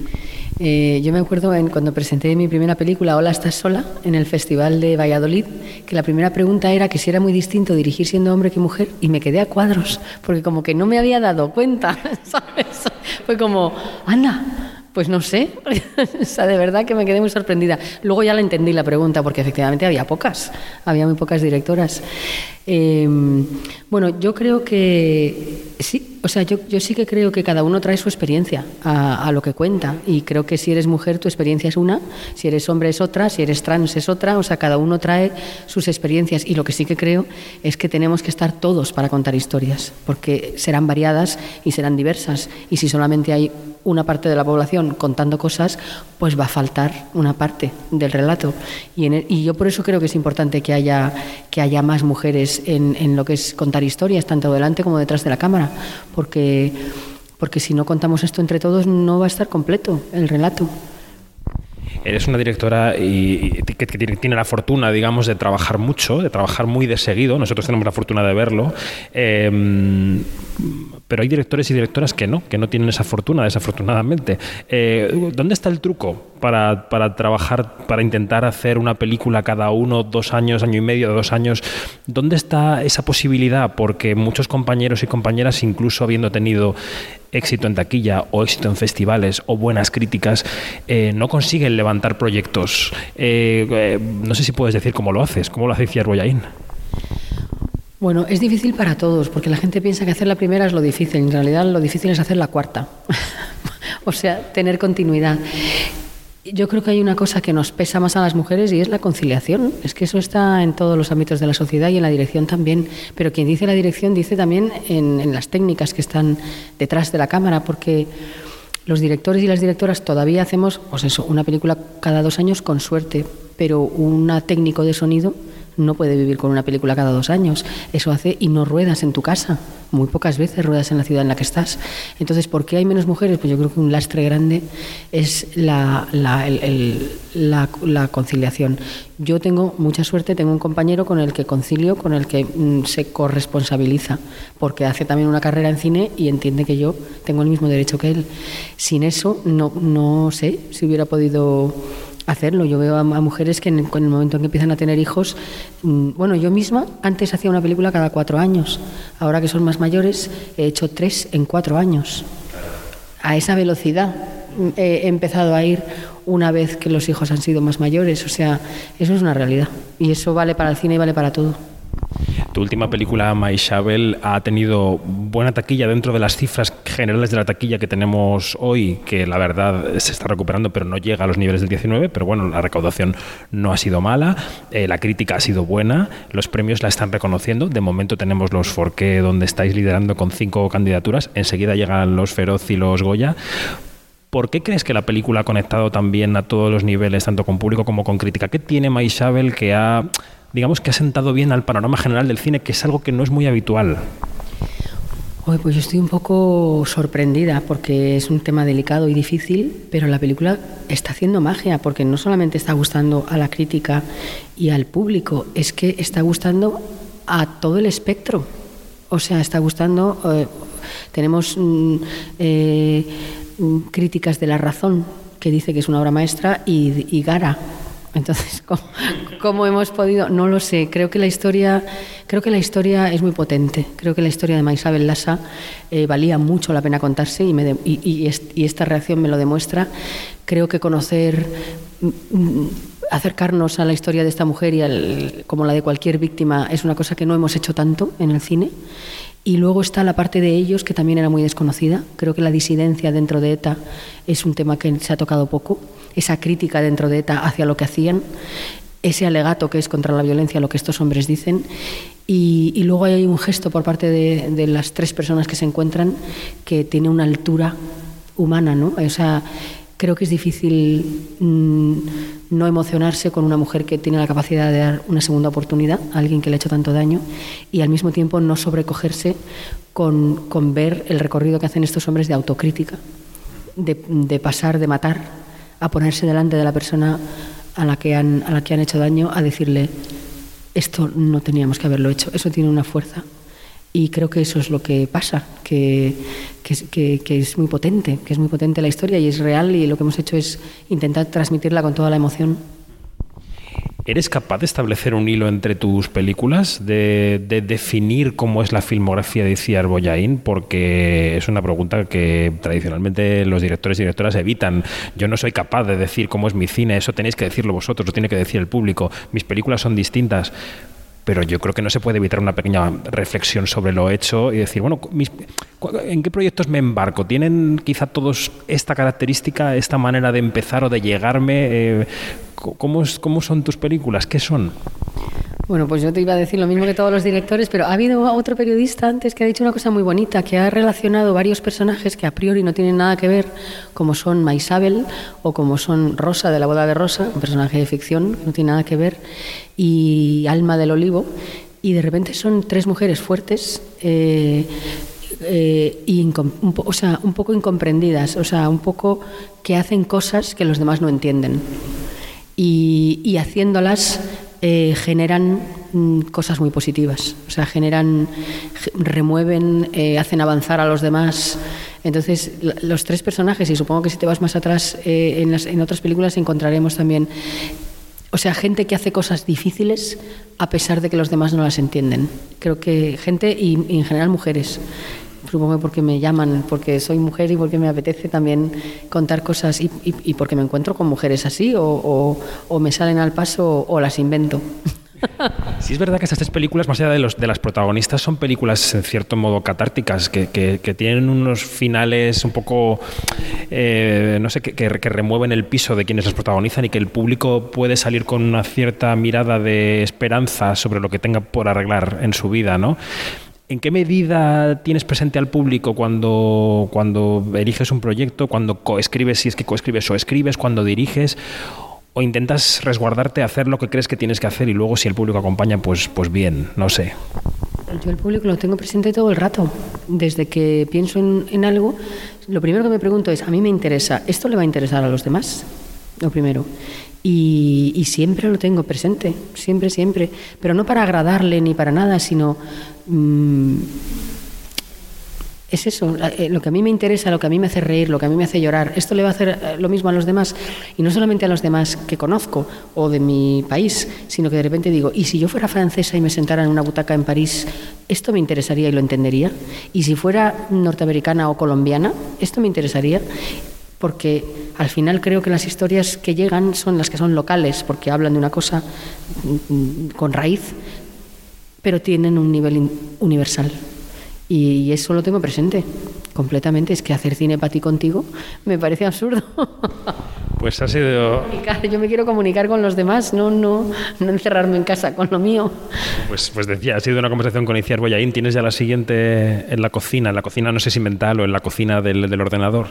Eh, yo me acuerdo en, cuando presenté mi primera película, Hola, ¿estás sola?, en el Festival de Valladolid, que la primera pregunta era que si era muy distinto dirigir siendo hombre que mujer, y me quedé a cuadros, porque como que no me había dado cuenta, ¿sabes? Fue como, Ana, pues no sé, o sea, de verdad que me quedé muy sorprendida. Luego ya la entendí la pregunta, porque efectivamente había pocas, había muy pocas directoras. Em, bueno, yo creo que sí, o sea, yo, sí que creo que cada uno trae su experiencia a, lo que cuenta. Y creo que si eres mujer tu experiencia es una, si eres hombre es otra, si eres trans es otra, o sea, cada uno trae sus experiencias. Y lo que sí que creo es que tenemos que estar todos para contar historias, porque serán variadas y serán diversas. Y si solamente hay una parte de la población contando cosas, pues va a faltar una parte del relato. Y, y yo por eso creo que es importante que haya, que haya más mujeres en, en, lo que es contar historias, tanto delante como detrás de la cámara, porque, porque si no contamos esto entre todos no va a estar completo el relato. Eres una directora y, que, tiene la fortuna, digamos, de trabajar mucho, de trabajar muy de seguido. Nosotros tenemos la fortuna de verlo. Eh, pero hay directores y directoras que no, que no tienen esa fortuna, desafortunadamente. Eh, ¿Dónde está el truco para, trabajar, para intentar hacer una película cada uno, dos años, año y medio, dos años? ¿Dónde está esa posibilidad? Porque muchos compañeros y compañeras, incluso habiendo tenido éxito en taquilla o éxito en festivales o buenas críticas, eh, no consiguen levantar proyectos. Eh, no sé si puedes decir cómo lo haces, cómo lo hace Ciar Boyain. Bueno, es difícil para todos, porque la gente piensa que hacer la primera es lo difícil. En realidad, lo difícil es hacer la cuarta. o sea, tener continuidad. Yo creo que hay una cosa que nos pesa más a las mujeres y es la conciliación. Es que eso está en todos los ámbitos de la sociedad y en la dirección también. Pero quien dice la dirección dice también en, las técnicas que están detrás de la cámara, porque los directores y las directoras todavía hacemos, pues eso, una película cada dos años con suerte, pero un técnico de sonido no puede vivir con una película cada dos años. Eso hace y no ruedas en tu casa. Muy pocas veces ruedas en la ciudad en la que estás. Entonces, ¿por qué hay menos mujeres? Pues yo creo que un lastre grande es la, la, la, conciliación. Yo tengo mucha suerte, tengo un compañero con el que concilio, con el que mm, se corresponsabiliza, porque hace también una carrera en cine y entiende que yo tengo el mismo derecho que él. Sin eso, no, no sé si hubiera podido hacerlo. Yo veo a, mujeres que en el, momento en que empiezan a tener hijos, mm, bueno, yo misma antes hacía una película cada cuatro años, ahora que son más mayores he hecho tres en cuatro años. A esa velocidad mm, he empezado a ir una vez que los hijos han sido más mayores, o sea, eso es una realidad y eso vale para el cine y vale para todo. Tu última película, My Shovel, ha tenido buena taquilla dentro de las cifras generales de la taquilla que tenemos hoy, que la verdad se está recuperando, pero no llega a los niveles del 19. Pero bueno, la recaudación no ha sido mala, eh, la crítica ha sido buena, los premios la están reconociendo. De momento tenemos los Forqué, donde estáis liderando con cinco candidaturas. Enseguida llegan los Feroz y los Goya. ¿Por qué crees que la película ha conectado también a todos los niveles, tanto con público como con crítica? ¿Qué tiene Shovel que ha digamos que ha sentado bien al panorama general del cine, que es algo que no es muy habitual. pues yo estoy un poco sorprendida porque es un tema delicado y difícil, pero la película está haciendo magia porque no solamente está gustando a la crítica y al público, es que está gustando a todo el espectro. O sea, está gustando. Eh, tenemos mm, eh, mm, críticas de la razón que dice que es una obra maestra y Gara entonces, ¿cómo, hemos podido? No lo sé. Creo que la historia, creo que la historia es muy potente. Creo que la historia de Maisabel Lassa eh, valía mucho la pena contarse y, esta reacción me lo demuestra. Creo que conocer, mm, mm, acercarnos a la historia de esta mujer y como la de cualquier víctima es una cosa que no hemos hecho tanto en el cine. Y luego está la parte de ellos que también era muy desconocida. Creo que la disidencia dentro de ETA es un tema que se ha tocado poco esa crítica dentro de ETA hacia lo que hacían, ese alegato que es contra la violencia, lo que estos hombres dicen. Y, luego hay un gesto por parte de, las tres personas que se encuentran que tiene una altura humana, ¿no? O creo que es difícil mm, no emocionarse con una mujer que tiene la capacidad de dar una segunda oportunidad a alguien que le ha hecho tanto daño y al mismo tiempo no sobrecogerse con, ver el recorrido que hacen estos hombres de autocrítica, de, de pasar de matar a ponerse delante de la persona a la que han, a la que han hecho daño, a decirle, esto no teníamos que haberlo hecho, eso tiene una fuerza. Y creo que eso es lo que pasa, que, que, es muy potente, que es muy potente la historia y es real y lo que hemos hecho es intentar transmitirla con toda la emoción. ¿Eres capaz de establecer un hilo entre tus películas, de, definir cómo es la filmografía de Iciar Boyain? Porque es una pregunta que tradicionalmente los directores y directoras evitan. Yo no soy capaz de decir cómo es mi cine, eso tenéis que decirlo vosotros, lo tiene que decir el público. Mis películas son distintas pero yo creo que no se puede evitar una pequeña reflexión sobre lo hecho y decir, bueno, ¿en qué proyectos me embarco? ¿Tienen quizá todos esta característica, esta manera de empezar o de llegarme? Eh, ¿cómo, ¿Cómo son tus películas? ¿Qué son? Bueno, pues yo te iba a decir lo mismo que todos los directores, pero ha habido otro periodista antes que ha dicho una cosa muy bonita, que ha relacionado varios personajes que a priori no tienen nada que ver, como son Maisabel o como son Rosa de la boda de Rosa, un personaje de ficción que no tiene nada que ver, y Alma del Olivo, y de repente son tres mujeres fuertes. Eh, eh, o sea, un poco incomprendidas, o sea, un poco que hacen cosas que los demás no entienden. Y haciéndolas eh, generan mm, cosas muy positivas, o sea, generan, remueven, eh, hacen avanzar a los demás. Entonces, los tres personajes, y supongo que si te vas más atrás eh, en, las, en otras películas encontraremos también, o sea, gente que hace cosas difíciles a pesar de que los demás no las entienden. Creo que gente, y en general mujeres, supongo porque me llaman, porque soy mujer y porque me apetece también contar cosas y, y, porque me encuentro con mujeres así o, me salen al paso o, las invento. Sí es verdad que estas tres películas, más allá de, los, de las protagonistas, son películas en cierto modo catárticas, que, que, tienen unos finales un poco, eh, no sé, que, que, remueven el piso de quienes las protagonizan y que el público puede salir con una cierta mirada de esperanza sobre lo que tenga por arreglar en su vida, ¿no? ¿En qué medida tienes presente al público cuando, cuando eliges un proyecto, cuando coescribes, si es que coescribes o escribes, cuando diriges? o intentas resguardarte, hacer lo que crees que tienes que hacer y luego si el público acompaña, pues, pues bien, no sé. Yo el público lo tengo presente todo el rato. Desde que pienso en, en algo, lo primero que me pregunto es, ¿a mí me interesa? ¿Esto le va a interesar a los demás? Lo primero. Y, y siempre lo tengo presente, siempre, siempre. Pero no para agradarle ni para nada, sino... mm, es eso, eh, lo que a mí me interesa, lo que a mí me hace reír, lo que a mí me hace llorar. Esto le va a hacer eh, lo mismo a los demás, y no solamente a los demás que conozco o de mi país, sino que de repente digo, ¿y si yo fuera francesa y me sentara en una butaca en París, esto me interesaría y lo entendería? ¿Y si fuera norteamericana o colombiana, esto me interesaría? Porque al final creo que las historias que llegan son las que son locales, porque hablan de una cosa mm, mm, con raíz, pero tienen un nivel universal. Y eso lo tengo presente completamente. Es que hacer cine para ti contigo me parece absurdo. Pues ha sido, Yo me quiero comunicar con los demás, no, no, no encerrarme en casa con lo mío. pues, pues decía, ha sido una conversación con Iciar Boyaín. Tienes ya la siguiente en la cocina, en la cocina no sé si mental o en la cocina del, del ordenador.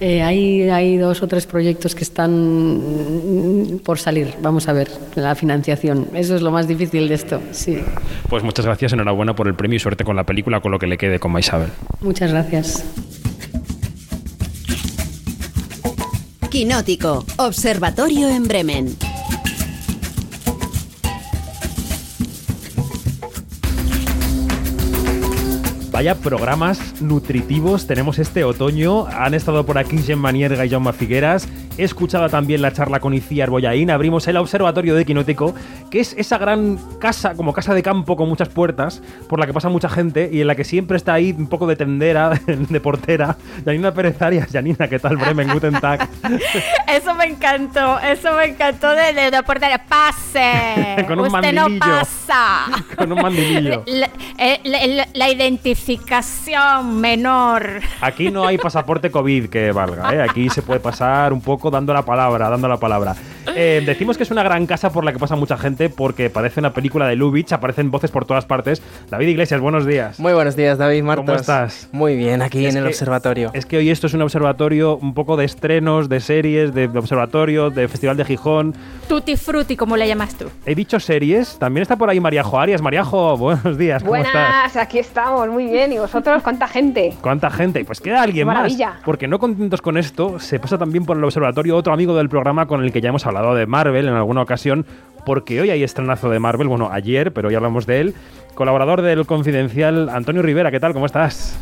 Eh, hay, hay dos o tres proyectos que están mm, por salir. Vamos a ver, la financiación. Eso es lo más difícil de esto. Sí. Pues muchas gracias, enhorabuena por el premio y suerte con la película, con lo que le quede con Isabel. Muchas gracias. Quinótico, Observatorio en Bremen. Vaya programas nutritivos tenemos este otoño. Han estado por aquí Jen Manierga y Jaume Figueras. He escuchado también la charla con Iciar Boyaín. Abrimos el Observatorio de Quinótico, que es esa gran casa, como casa de campo con muchas puertas, por la que pasa mucha gente y en la que siempre está ahí un poco de tendera, de portera. Janina Pérez Arias. Janina, ¿qué tal, Bremen? Guten Tag. Eso me encantó, eso me encantó de, de, de portería. Pase. Con un Usted no pasa. Con un mandilillo. La, eh, la- la- la identificación menor. Aquí no hay pasaporte COVID que valga, ¿eh? Aquí se puede pasar un poco dando la palabra, dando la palabra. Eh, decimos que es una gran casa por la que pasa mucha gente porque parece una película de Lubitsch, aparecen voces por todas partes. David Iglesias, buenos días. Muy buenos días, David Martos. ¿Cómo estás? Muy bien, aquí Es en el observatorio. Es que hoy esto es un observatorio un poco de estrenos, de series, de observatorio, de Festival de Gijón. Tutti frutti, como le llamas tú. He dicho series, también está por ahí Mariajo Arias. Mariajo, buenos días, ¿cómo estás? Buenas, aquí estamos, muy bien. ¿Y vosotros cuánta gente? ¿Cuánta gente? Pues queda alguien Qué más. maravilla. Porque no contentos con esto, se pasa también por el observatorio otro amigo del programa con el que ya hemos hablado de Marvel en alguna ocasión, porque hoy hay estrenazo de Marvel, bueno, ayer, pero ya hablamos de él. Colaborador del Confidencial, Antonio Rivera, ¿qué tal? ¿Cómo estás?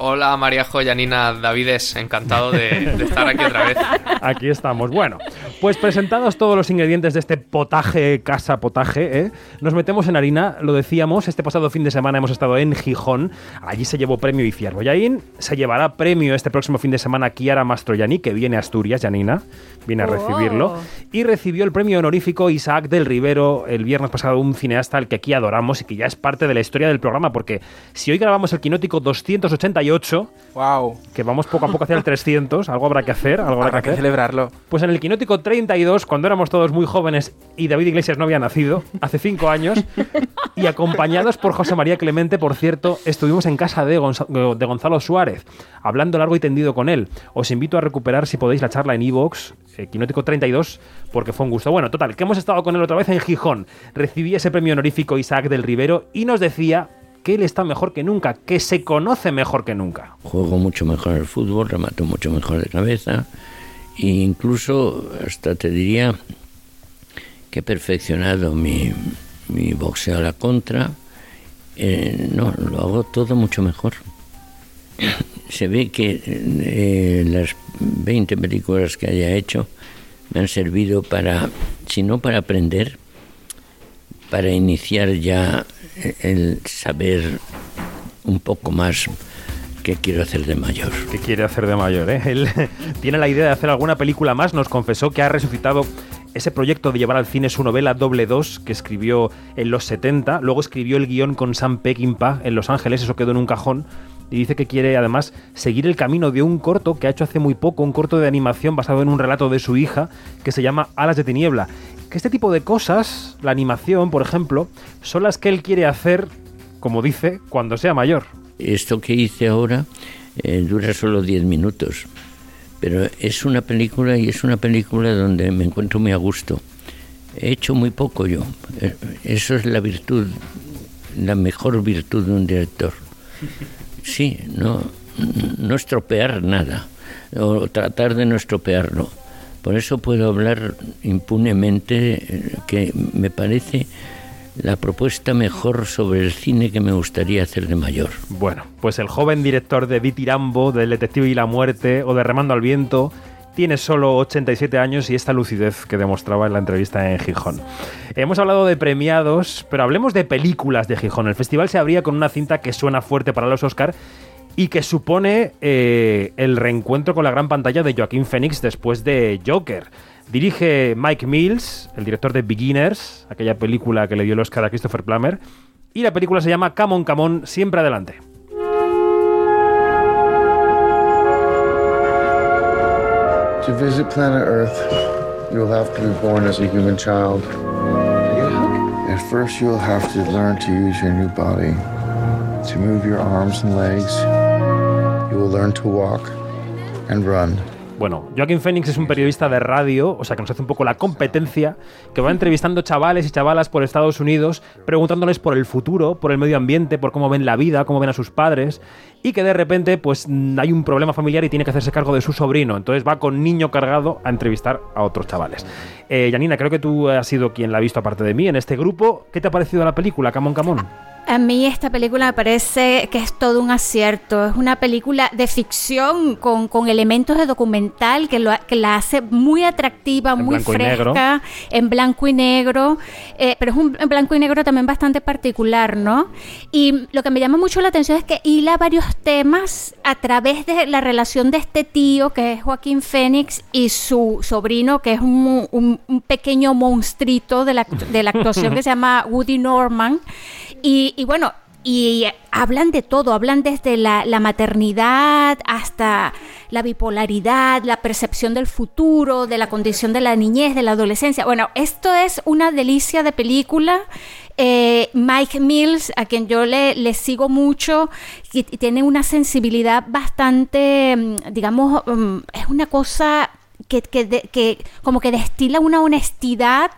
Hola Mariajo, Yanina, Davides, encantado de, de estar aquí otra vez. Aquí estamos. Bueno, pues presentados todos los ingredientes de este potaje, casa potaje, ¿eh? nos metemos en harina, lo decíamos, este pasado fin de semana hemos estado en Gijón, allí se llevó premio Iciar Boyaín, se llevará premio este próximo fin de semana Kiara Mastroianni, que viene a Asturias, Janina, viene a Oh. recibirlo, y recibió el premio honorífico Isaac del Rivero el viernes pasado, un cineasta al que aquí adoramos y que ya es parte de la historia del programa, porque si hoy grabamos el quinótico 288, ¡Wow! que vamos poco a poco hacia el 300, algo habrá que hacer, algo habrá, Habrá que que hacer. celebrarlo. Pues en el Quinótico 32, cuando éramos todos muy jóvenes y David Iglesias no había nacido, hace cinco años, y acompañados por José María Clemente, por cierto, estuvimos en casa de, Gonza- de Gonzalo Suárez, hablando largo y tendido con él. Os invito a recuperar, si podéis, la charla en Evox, Quinótico 32, porque fue un gusto. Bueno, total, que hemos estado con él otra vez en Gijón. Recibí ese premio honorífico Isaac del Rivero y nos decía que él está mejor que nunca, que se conoce mejor que nunca. Juego mucho mejor al fútbol, remato mucho mejor de cabeza e incluso hasta te diría que he perfeccionado mi, mi boxeo a la contra. Eh, no, lo hago todo mucho mejor. Se ve que eh, las 20 películas que haya hecho me han servido para, si no para aprender, para iniciar ya el saber un poco más qué quiero hacer de mayor. ¿Qué quiere hacer de mayor? eh? Él tiene la idea de hacer alguna película más. Nos confesó que ha resucitado ese proyecto de llevar al cine su novela Doble 2 que escribió en los 70. Luego escribió el guion con Sam Peckinpah en Los Ángeles. Eso quedó en un cajón. Y dice que quiere además seguir el camino de un corto que ha hecho hace muy poco, un corto de animación basado en un relato de su hija que se llama Alas de Tiniebla. Que este tipo de cosas, la animación, por ejemplo, son las que él quiere hacer, como dice, cuando sea mayor. Esto que hice ahora eh, dura solo 10 minutos, pero es una película y es una película donde me encuentro muy a gusto. He hecho muy poco yo. Eh, Eso es la virtud, la mejor virtud de un director. Sí, no, no estropear nada, o tratar de no estropearlo. Por eso puedo hablar impunemente, eh, que me parece la propuesta mejor sobre el cine que me gustaría hacer de mayor. Bueno, pues el joven director de Ditirambo, del Detective y la Muerte o de Remando al Viento tiene solo 87 años y esta lucidez que demostraba en la entrevista en Gijón. Hemos hablado de premiados, pero hablemos de películas de Gijón. El festival se abría con una cinta que suena fuerte para los Oscar y que supone eh, el reencuentro con la gran pantalla de Joaquín Phoenix después de Joker. Dirige Mike Mills, el director de Beginners, aquella película que le dio el Oscar a Christopher Plummer, y la película se llama Come on, Come on, siempre adelante. To visit planet Earth, you will have to be born as a human child. At first, you will have to learn to use your new body, to move your arms and legs. You will learn to walk and run. Bueno, Joaquín Phoenix es un periodista de radio, o sea que nos hace un poco la competencia, que va entrevistando chavales y chavalas por Estados Unidos, preguntándoles por el futuro, por el medio ambiente, por cómo ven la vida, cómo ven a sus padres, y que de repente pues hay un problema familiar y tiene que hacerse cargo de su sobrino. Entonces va con niño cargado a entrevistar a otros chavales. Eh, Janina, creo que tú has sido quien la ha visto aparte de mí en este grupo. ¿Qué te ha parecido la película, Camón Camón? A mí esta película me parece que es todo un acierto. Es una película de ficción con, con elementos de documental que, lo, que la hace muy atractiva, En muy fresca, en blanco y negro. eh, pero es un en blanco y negro también bastante particular, ¿no? Y lo que me llama mucho la atención es que hila varios temas a través de la relación de este tío, que es Joaquín Phoenix, y su sobrino, que es un, un- un pequeño monstruito de la, de la actuación que se llama Woody Norman. Y, y bueno, y hablan de todo, hablan desde la, la maternidad hasta la bipolaridad, la percepción del futuro, de la condición de la niñez, de la adolescencia. Bueno, esto es una delicia de película. Eh, Mike Mills, a quien yo le, sigo mucho, y, tiene una sensibilidad bastante, mm, digamos, mm, es una cosa que, que, que como que destila una honestidad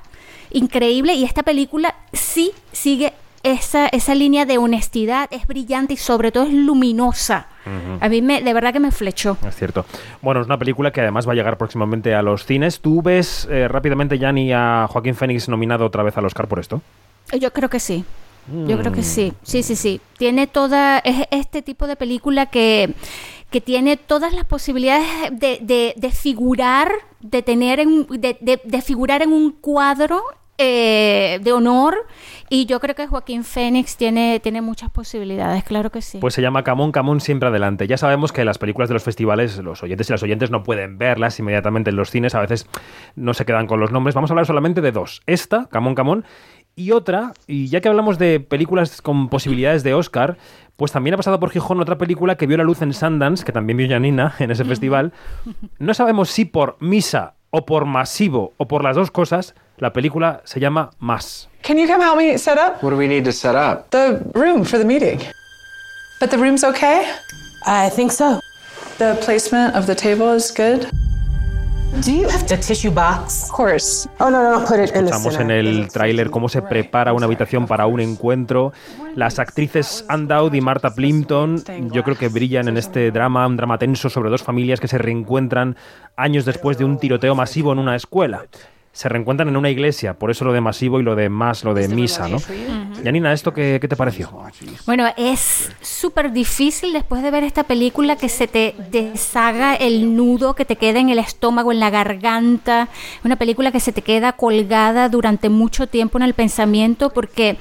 increíble y esta película sí sigue esa, esa línea de honestidad, es brillante y sobre todo es luminosa. A mí me, de verdad que me flechó. Es cierto. Bueno, es una película que además va a llegar próximamente a los cines. ¿Tú ves eh, rápidamente, Yanni, a Joaquín Phoenix nominado otra vez al Oscar por esto? Yo creo que sí. Yo creo que Mm. sí, sí, sí, sí. Tiene toda, es este tipo de película que, que tiene todas las posibilidades de, de- de figurar, de tener, en, de, de- de figurar en un cuadro eh, de honor. Y yo creo que Joaquín Phoenix tiene, tiene muchas posibilidades, claro que sí. Pues se llama Camón Camón siempre adelante. Ya sabemos que las películas de los festivales, los oyentes y las oyentes no pueden verlas inmediatamente en los cines, a veces no se quedan con los nombres. Vamos a hablar solamente de dos. Esta, Camón Camón, y otra, y ya que hablamos de películas con posibilidades de Oscar, pues también ha pasado por Gijón otra película que vio la luz en Sundance, que también vio Janina en ese festival. No sabemos si por misa o por masivo o por las dos cosas, la película se llama Más. Can you come help me set up? What do we need to set up? The room for the meeting. But the room's okay? I think so. The placement of the table is good? Do you have the tissue box? Of course. Oh, no, no, no, put it in the Escuchamos en el tráiler cómo se prepara una habitación para un encuentro. Las actrices Anne Dowd y Martha Plimpton yo creo que brillan en este drama, un drama tenso sobre dos familias que se reencuentran años después de un tiroteo masivo en una escuela. Se reencuentran en una iglesia, por eso lo de masivo y lo de más, lo de misa, ¿no? Yanina, ¿esto qué, qué te pareció? Bueno, es súper difícil después de ver esta película que se te deshaga el nudo que te queda en el estómago, en la garganta. Una película que se te queda colgada durante mucho tiempo en el pensamiento porque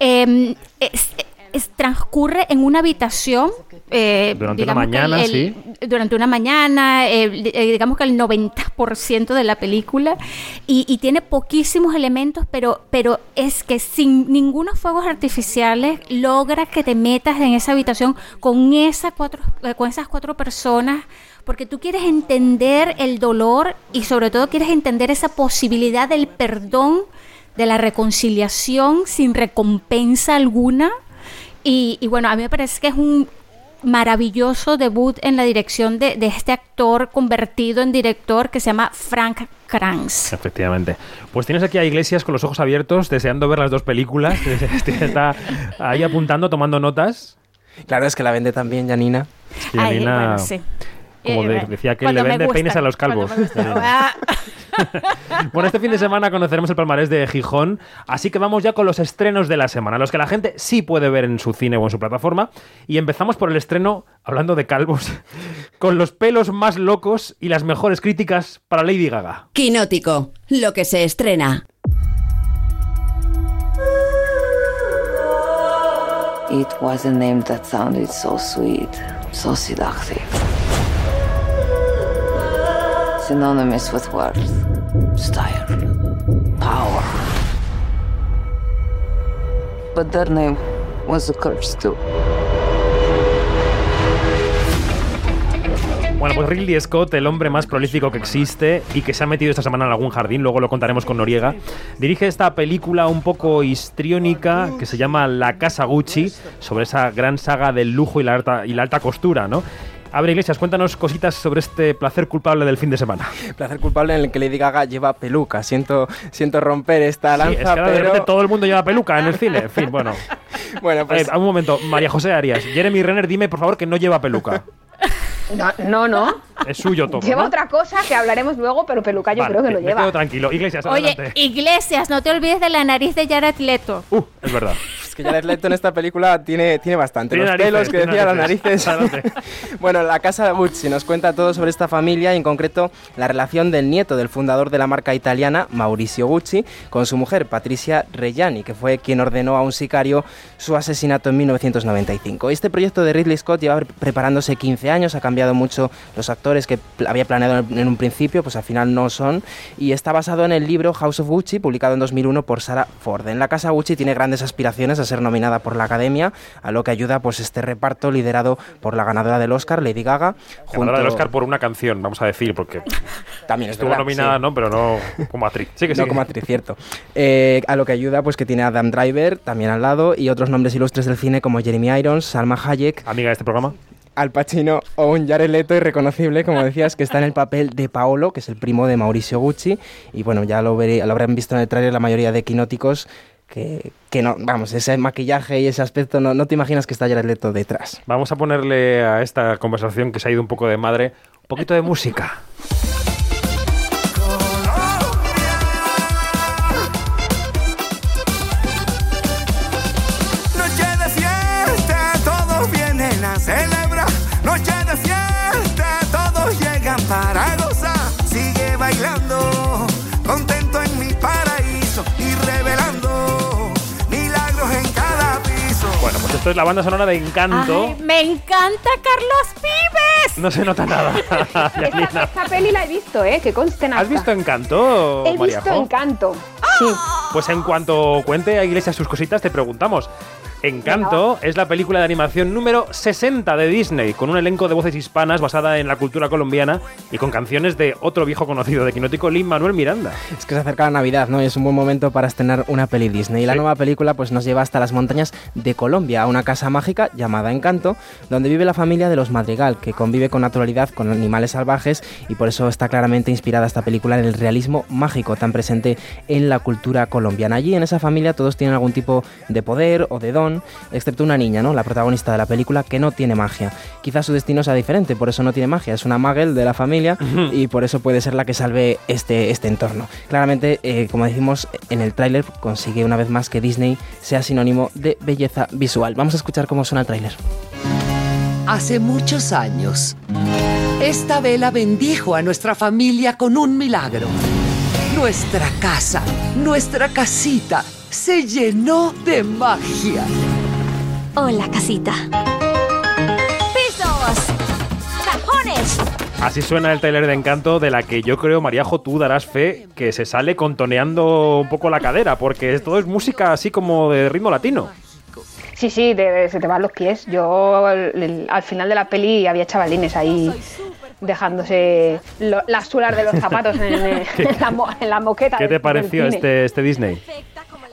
eh, es- es- transcurre en una habitación. eh, Durante una mañana, el- sí. Durante una mañana, digamos que el 90% de la película, y, y tiene poquísimos elementos, pero, pero es que sin ningunos fuegos artificiales logra que te metas en esa habitación con, esa cuatro, eh, con esas cuatro personas, porque tú quieres entender el dolor y sobre todo quieres entender esa posibilidad del perdón, de la reconciliación sin recompensa alguna. Y, y bueno, a mí me parece que es un, maravilloso debut en la dirección de, de este actor convertido en director que se llama Frank Kranz. Efectivamente. Pues tienes aquí a Iglesias con los ojos abiertos, deseando ver las dos películas. Está ahí apuntando, tomando notas. Claro, es que la vende también Janina. Sí, Janina, bueno, sí. Como Eh, de- bueno, decía que le vende peines a los calvos. Ah, Bueno, este fin de semana conoceremos el palmarés de Gijón, así que vamos ya con los estrenos de la semana, los que la gente sí puede ver en su cine o en su plataforma. Y empezamos por el estreno, hablando de calvos, con los pelos más locos y las mejores críticas para Lady Gaga. Quinótico, lo que se estrena. It was a name that sounded so sweet, so seductive. Synonymous with worth, style, power. But their name was a curse too. Bueno, pues Ridley Scott, el hombre más prolífico que existe y que se ha metido esta semana en algún jardín, luego lo contaremos con Noriega, dirige esta película un poco histriónica que se llama La Casa Gucci, sobre esa gran saga del lujo y la alta, y la alta costura, ¿no? A ver, Iglesias, cuéntanos cositas sobre este placer culpable del fin de semana. Placer culpable en el que Lady Gaga lleva peluca. Siento, siento romper esta Sí, lanza, es que ahora de pero... repente todo el mundo lleva peluca en el cine. En fin, bueno. Bueno, pues... Eh, a un momento, María José Arias. Jeremy Renner, dime por favor que no lleva peluca. No, no, no. Es suyo todo. Lleva ¿no? otra cosa que hablaremos luego, pero peluca yo Vale, creo que me lo lleva. quedo tranquilo. Iglesias, Oye. Iglesias, no te olvides de la nariz de Jared Leto. Uh, es verdad. Es que Jared Leto en esta película tiene, tiene bastante. Tiene los narices, pelos que decía las narices. narices. bueno, la casa Gucci nos cuenta todo sobre esta familia y en concreto la relación del nieto del fundador de la marca italiana, Mauricio Gucci, con su mujer, Patricia Reggiani, que fue quien ordenó a un sicario su asesinato en 1995. Este proyecto de Ridley Scott lleva pre- preparándose 15 años, ha cambiado mucho los actores que había planeado en un principio, pues al final no son, y está basado en el libro House of Gucci, publicado en 2001 por Sarah Ford. En la casa Gucci tiene grandes aspiraciones a ser nominada por la Academia, a lo que ayuda pues este reparto liderado por la ganadora del Oscar, Lady Gaga, Ganadora del Oscar por una canción, vamos a decir, porque también es estuvo verdad, nominada, sí. ¿no? Pero no como actriz. Sí que sí. no como actriz, cierto. Eh, a lo que ayuda, pues que tiene a Adam Driver también al lado y otros nombres ilustres del cine como Jeremy Irons, Salma Hayek. Amiga de este programa. Al Pacino o un Jared Leto irreconocible, como decías, que está en el papel de Paolo, que es el primo de Mauricio Gucci. Y bueno, ya lo, veré, lo habrán visto en el tráiler la mayoría de quinóticos. Que, que no, vamos, ese maquillaje y ese aspecto, no, no te imaginas que está Jared Leto detrás. Vamos a ponerle a esta conversación que se ha ido un poco de madre un poquito de música. Esto es la banda sonora de Encanto. Ay, me encanta Carlos Pibes. No se nota nada. Esta, esta peli la he visto, ¿eh? Que conste ¿Has visto Encanto, He visto? Encanto. Sí. Pues en cuanto cuente a Iglesias sus cositas, te preguntamos. Encanto es la película de animación número 60 de Disney, con un elenco de voces hispanas basada en la cultura colombiana y con canciones de otro viejo conocido de Quinótico, Lin Manuel Miranda. Es que se acerca la Navidad, ¿no? Y es un buen momento para estrenar una peli Disney. Y la Sí. nueva película pues nos lleva hasta las montañas de Colombia, a una casa mágica llamada Encanto, donde vive la familia de los Madrigal, que convive con naturalidad con animales salvajes y por eso está claramente inspirada esta película en el realismo mágico tan presente en la cultura colombiana. Allí en esa familia todos tienen algún tipo de poder o de don, excepto una niña, ¿no? La protagonista de la película que no tiene magia. Quizás su destino sea diferente, por eso no tiene magia, es una magel de la familia y por eso puede ser la que salve este, este entorno. Claramente, eh, como decimos en el tráiler, consigue una vez más que Disney sea sinónimo de belleza visual. Vamos a escuchar cómo suena el tráiler. Hace muchos años, esta vela bendijo a nuestra familia con un milagro. Nuestra casa, nuestra casita, se llenó de magia. Hola, casita. ¡Pisos! ¡Cajones! Así suena el trailer de Encanto, de la que yo creo, Mariajo, tú darás fe que se sale contoneando un poco la cadera, porque todo es música así como de ritmo latino. Sí, sí, se te van los pies. Yo al, el- al final de la peli había chavalines ahí dejándose lo- las suelas de los zapatos en, en la, en la moqueta. ¿Qué te pareció este, este Disney?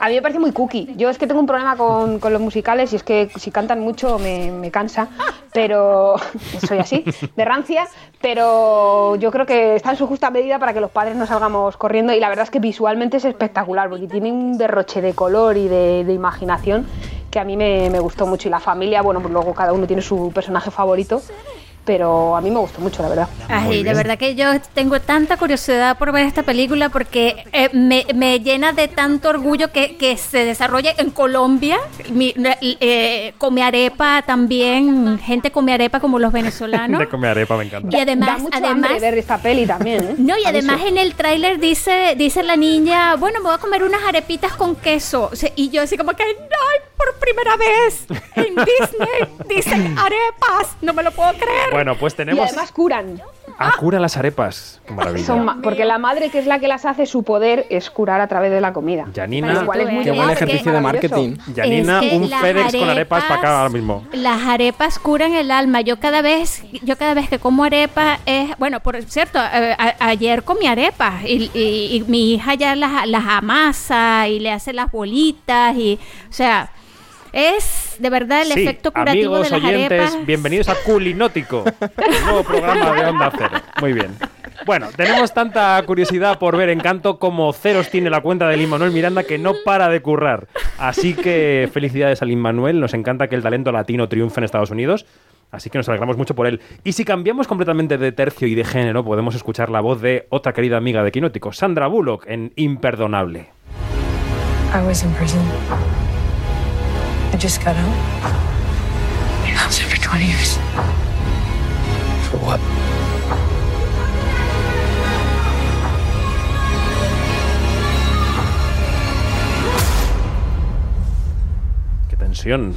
A mí me parece muy cookie. Yo es que tengo un problema con, con los musicales y es que si cantan mucho me, me cansa, pero soy así, de rancia, pero yo creo que está en su justa medida para que los padres no salgamos corriendo y la verdad es que visualmente es espectacular porque tiene un derroche de color y de, imaginación que a mí me, me gustó mucho y la familia, bueno, pues luego cada uno tiene su personaje favorito, pero a mí me gustó mucho, la verdad. Ay, de verdad que yo tengo tanta curiosidad por ver esta película porque eh, me, me llena de tanto orgullo que, que se desarrolle en Colombia. Mi- eh, come arepa también, gente come arepa como los venezolanos. De comer arepa, me encanta. Y además, Da mucho además ver esta peli también, ¿eh? No, y además en el tráiler dice, dice la niña, bueno, me voy a comer unas arepitas con queso. O sea, y yo así como que, ¡ay, por primera vez! En Disney dicen arepas, no me lo puedo creer. Bueno, pues Y tenemos... además curan. Ah, cura las arepas. Qué maravilla. Son ma- porque la madre, que es la que las hace, su poder es curar a través de la comida. Janina- Lo cual es muy Qué buen ejercicio de marketing. Es que un FedEx con arepas para acá arepas- ahora mismo. Las arepas curan el alma. Yo cada vez, yo cada vez que como arepa es, bueno, por cierto, eh, a- ayer comí arepas y, y- y mi hija ya las, las amasa y le hace las bolitas y, o sea, es de verdad el Sí, efecto curativo amigos de las oyentes, arepas. bienvenidos a Culinótico, el nuevo programa de Onda Cero. Muy bien. Bueno, tenemos tanta curiosidad por ver Encanto como ceros tiene la cuenta de Lin Manuel Miranda que no para de currar. Así que felicidades a Lin Manuel, nos encanta que el talento latino triunfe en Estados Unidos. Así que nos alegramos mucho por él. Y si cambiamos completamente de tercio y de género, podemos escuchar la voz de otra querida amiga de Quinótico, Sandra Bullock, en Imperdonable. I was in prison. I just got out. Was there for 20 years. For what? Tensión.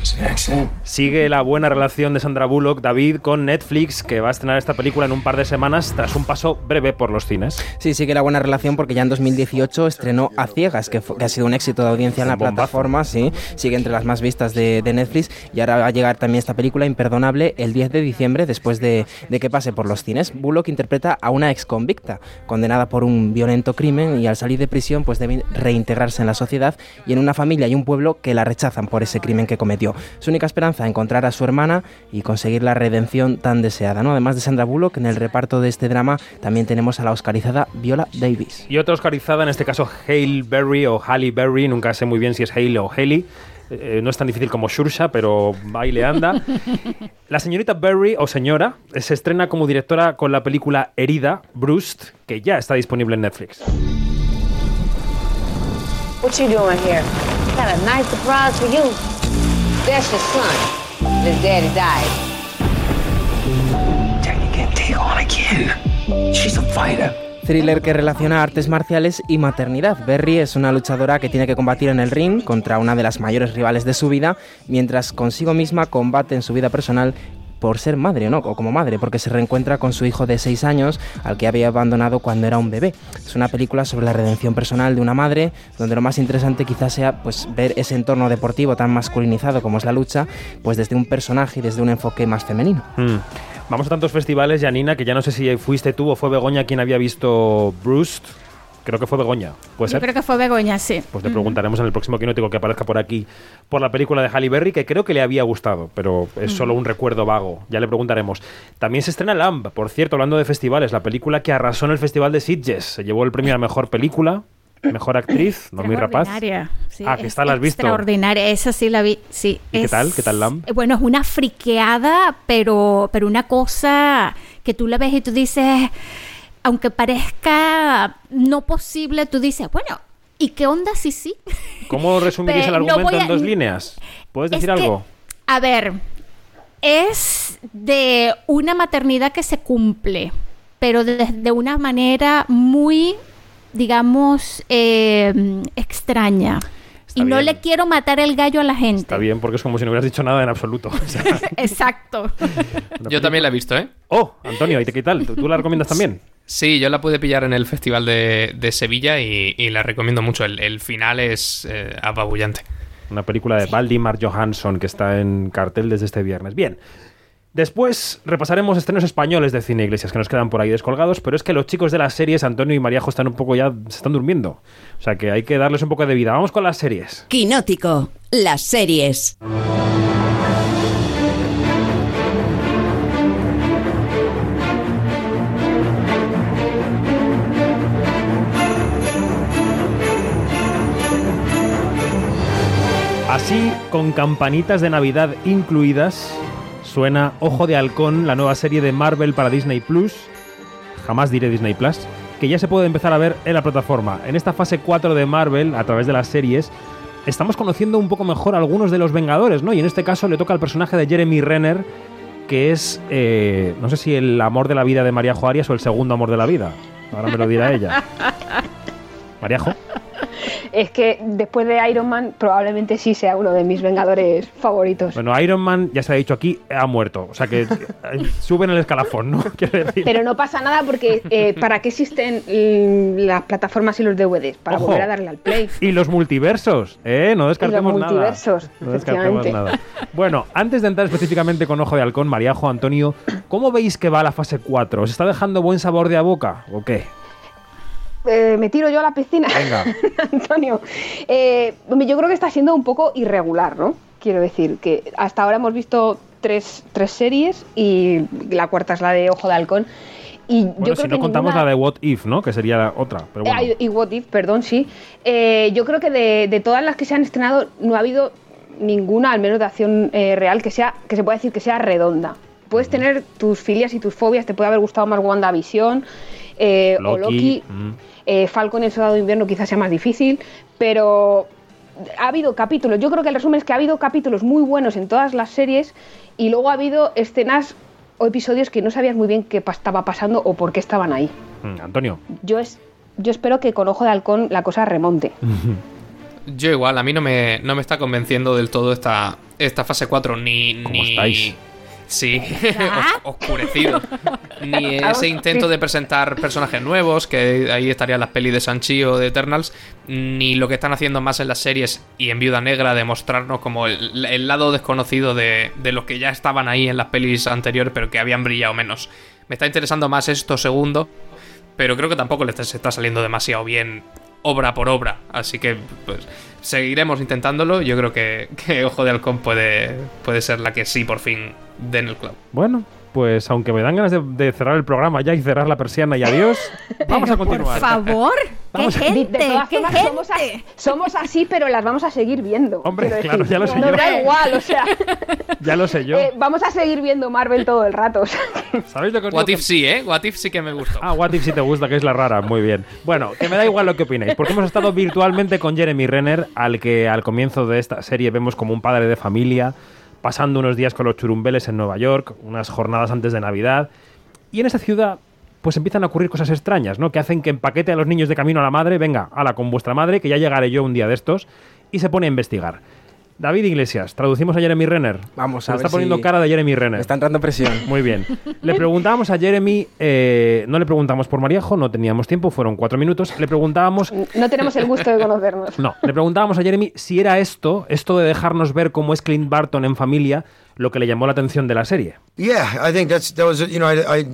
Sigue la buena relación de Sandra Bullock, David, con Netflix, que va a estrenar esta película en un par de semanas tras un paso breve por los cines. Sí, sigue la buena relación porque ya en 2018 estrenó A Ciegas, que, que ha sido un éxito de audiencia en la bombazo. plataforma, sí, sigue entre las más vistas de, de Netflix y ahora va a llegar también esta película imperdonable el 10 de diciembre después de, de que pase por los cines. Bullock interpreta a una ex convicta condenada por un violento crimen y al salir de prisión pues debe reintegrarse en la sociedad y en una familia y un pueblo que la rechazan por ese crimen que cometió. Su única esperanza encontrar a su hermana y conseguir la redención tan deseada, ¿no? Además de Sandra Bullock, en el reparto de este drama también tenemos a la oscarizada Viola Davis. Y otra oscarizada, en este caso Hale Berry o Halle Berry, nunca sé muy bien si es Hale o Haley. Eh, no es tan difícil como Xuxa, pero baile anda. La señorita Berry, o señora, se estrena como directora con la película Herida, Bruised, que ya está disponible en Netflix. What you doing here? Got a nice surprise for you. That's your son. His daddy died. Jackie can't take on again. She's a fighter. Thriller que relaciona artes marciales y maternidad. Berry es una luchadora que tiene que combatir en el ring contra una de las mayores rivales de su vida, mientras consigo misma combate en su vida personal por ser madre, ¿no? O como madre, porque se reencuentra con su hijo de 6 años, al que había abandonado cuando era un bebé. Es una película sobre la redención personal de una madre, donde lo más interesante quizás sea pues ver ese entorno deportivo tan masculinizado como es la lucha, pues desde un personaje y desde un enfoque más femenino. Hmm. Vamos a tantos festivales, Janina, que ya no sé si fuiste tú o fue Begoña quien había visto Bruised. Creo que fue Begoña, ¿puede Yo ser? creo que fue Begoña, sí. Pues le preguntaremos en el próximo quinótico que aparezca por aquí por la película de Halle Berry, que creo que le había gustado, pero es solo un recuerdo vago. Ya le preguntaremos. También se estrena Lamb, por cierto, hablando de festivales, la película que arrasó en el Festival de Sitges. Se llevó el premio a mejor película, mejor actriz, no muy rapaz. Extraordinaria. Sí, Ah, que es esta la has visto. Extraordinaria, esa sí la vi, sí. ¿Y qué tal? ¿Qué tal Lamb? eh, Bueno, es una friqueada, pero, pero una cosa que tú la ves y tú dices, aunque parezca no posible, tú dices, bueno, ¿y qué onda si sí? ¿Cómo resumirías el no argumento a- en dos líneas? ¿Puedes Es decir que- algo? A ver, es de una maternidad que se cumple, pero de, de una manera muy, digamos, eh, extraña. y no le quiero matar el gallo a la gente. Está bien, porque es como si no hubieras dicho nada en absoluto. O sea, Exacto. Yo también la he visto, ¿eh? Oh, Antonio, ¿y te- qué tal? ¿Tú, tú la recomiendas también? Sí, yo la pude pillar en el Festival de, de Sevilla y, y la recomiendo mucho. El, el final es eh, apabullante. Una película de Valdimar Johansson que está en cartel desde este viernes. Bien. Después repasaremos estrenos españoles de cine iglesias que nos quedan por ahí descolgados, pero es que los chicos de las series, Antonio y Mariajo, están un poco ya, se están durmiendo. O sea que hay que darles un poco de vida. Vamos con las series. Quinótico, las series. Así, con campanitas de Navidad incluidas, suena Ojo de Halcón, la nueva serie de Marvel para Disney Plus. Jamás diré Disney Plus. Que ya se puede empezar a ver en la plataforma. En esta fase 4 de Marvel, a través de las series, estamos conociendo un poco mejor a algunos de los Vengadores, ¿no? Y en este caso le toca al personaje de Jeremy Renner, que es, eh, no sé si el amor de la vida de Mariajo Arias o el segundo amor de la vida. Ahora me lo dirá ella. Mariajo. Es que después de Iron Man probablemente sí sea uno de mis Vengadores favoritos. Bueno, Iron Man, ya se ha dicho aquí, ha muerto. O sea que eh, suben el escalafón, ¿no? Decir. Pero no pasa nada porque eh, ¿para qué existen mm, las plataformas y los DVDs? Para Ojo. volver a darle al play. Y los multiversos, ¿eh? No descartemos los nada. multiversos, No descartemos efectivamente. nada. Bueno, antes de entrar específicamente con Ojo de Halcón, Mariajo, Antonio, ¿cómo veis que va la fase 4? ¿Os está dejando buen sabor de a boca o qué? Eh, me tiro yo a la piscina. Venga. Antonio, eh, yo creo que está siendo un poco irregular, ¿no? Quiero decir que hasta ahora hemos visto tres, tres series y la cuarta es la de Ojo de Halcón. Y yo creo si que no contamos ninguna- la de What If, ¿no? Que sería la otra. Pero bueno. Eh, y What If, perdón, sí. Eh, yo creo que de, de todas las que se han estrenado no ha habido ninguna, al menos de acción eh, real, que sea que se pueda decir que sea redonda. Puedes tener tus filias y tus fobias, te puede haber gustado más WandaVision eh, o Loki. mm. Eh, Falcon el Soldado de Invierno quizás sea más difícil, pero ha habido capítulos. Yo creo que el resumen es que ha habido capítulos muy buenos en todas las series y luego ha habido escenas o episodios que no sabías muy bien qué estaba pasando o por qué estaban ahí. Mm, Antonio. Yo, es, yo espero que con Ojo de Halcón la cosa remonte. Yo igual, a mí no me, no me está convenciendo del todo esta, esta fase 4, ni... ni... estáis? Sí, os- oscurecido. Ni ese intento de presentar personajes nuevos, que ahí estarían las pelis de Sanchi o de Eternals, ni lo que están haciendo más en las series y en Viuda Negra, de mostrarnos como el, el lado desconocido de, de los que ya estaban ahí en las pelis anteriores, pero que habían brillado menos. Me está interesando más esto segundo, pero creo que tampoco le está, se está saliendo demasiado bien obra por obra. Así que pues seguiremos intentándolo. Yo creo que, que Ojo de Halcón puede, puede ser la que sí por fin den el clavo. Bueno, pues aunque me dan ganas de, de cerrar el programa ya y cerrar la persiana y adiós, vamos a continuar. Por favor, qué Vamos a- De gente, qué formas, somos, gente. así, somos así, pero las vamos a seguir viendo. Hombre, claro, decir. ya lo sé No yo. da igual, o sea, Ya lo sé yo. eh, vamos a seguir viendo Marvel todo el rato. o sea. ¿Sabéis lo que os What digo? If sí, ¿eh? What If sí que me gustó. Ah, What If si te gusta, que es la rara, muy bien. Bueno, que me da igual lo que opináis, porque hemos estado virtualmente con Jeremy Renner, al que al comienzo de esta serie vemos como un padre de familia, pasando unos días con los churumbeles en Nueva York, unas jornadas antes de Navidad, y en esa ciudad pues empiezan a ocurrir cosas extrañas, ¿no? Que hacen que empaquete a los niños de camino a la madre, venga, ala con vuestra madre, que ya llegaré yo un día de estos, y se pone a investigar. David Iglesias, traducimos a Jeremy Renner. Vamos Se a le ver está poniendo si cara de Jeremy Renner. Me está entrando presión. Muy bien. Le preguntábamos a Jeremy, eh, no le preguntamos por Mariajo, no teníamos tiempo, fueron cuatro minutos. Le preguntábamos, No tenemos el gusto de conocernos. no, le preguntábamos a Jeremy si era esto, esto de dejarnos ver cómo es Clint Barton en familia, lo que le llamó la atención de la serie. Yeah, I think that's that was you know I, I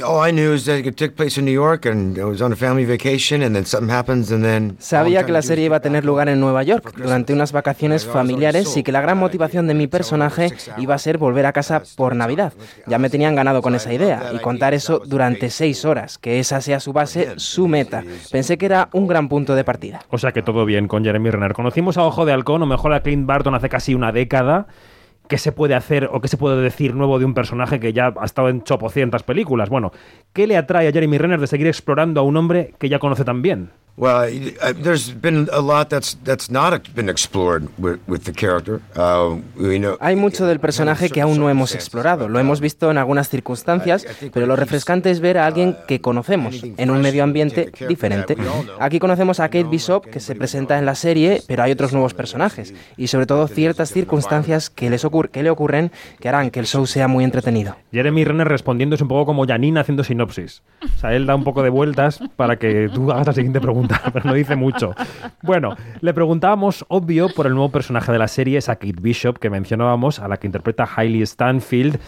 all I knew is that it took place in New York and I was on a family vacation and then something happens and then Sabía que la serie iba a tener lugar en Nueva York durante unas vacaciones familiares y que la gran motivación de mi personaje iba a ser volver a casa por Navidad. Ya me tenían ganado con esa idea y contar eso durante seis horas, que esa sea su base, su meta. Pensé que era un gran punto de partida. O sea que todo bien con Jeremy Renner. Conocimos a Ojo de Halcón, o mejor a Clint Barton hace casi una década. ¿Qué se puede hacer o qué se puede decir nuevo de un personaje que ya ha estado en chopocientas películas? Bueno, ¿qué le atrae a Jeremy Renner de seguir explorando a un hombre que ya conoce tan bien? Well I, I, there's been a lot that's that's not been explored with, with the character. Uh, we know Hay mucho del personaje que aún no hemos explorado. Lo hemos visto en algunas circunstancias, pero lo refrescante es ver a alguien que conocemos en un medio ambiente diferente. Aquí conocemos a Kate Bishop, que se presenta en la serie, pero hay otros nuevos personajes y sobre todo ciertas circunstancias que, les ocur- que le ocurren que harán que el show sea muy entretenido. Jeremy Renner respondiendo es un poco como Janine haciendo sinopsis. O sea, él da un poco de vueltas para que tú hagas la siguiente pregunta, pero no dice mucho. Bueno, le preguntábamos, obvio, por el nuevo personaje de la serie, esa Kate Bishop que mencionábamos, a la que interpreta Hailey Stanfield.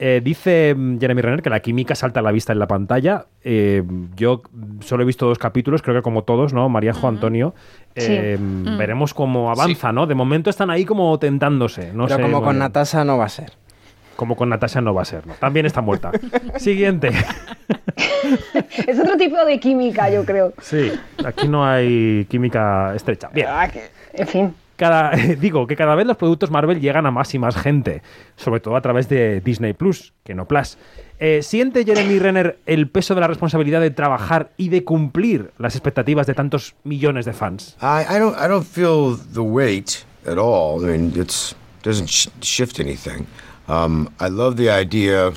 Eh, dice mm, Jeremy Renner que la química salta a la vista en la pantalla. Eh, yo solo he visto dos capítulos, creo que como todos, ¿no? Maríajo, Antonio. Eh, Sí. mm. Veremos cómo avanza, ¿no? De momento están ahí como tentándose. No Pero sé, como con Natasha no va a ser. Como con Natasha no va a ser, ¿no? También está muerta. Siguiente. Es otro tipo de química, yo creo. Sí, aquí no hay química estrecha. Bien. En fin. Cada, digo que cada vez los productos Marvel llegan a más y más gente, sobre todo a través de Disney Plus, que no Plus. Eh, ¿Siente Jeremy Renner el peso de la responsabilidad de trabajar y de cumplir las expectativas de tantos millones de fans? I, I don't I don't feel the weight at all. I mean, it's doesn't sh- shift anything. Um, I love the idea.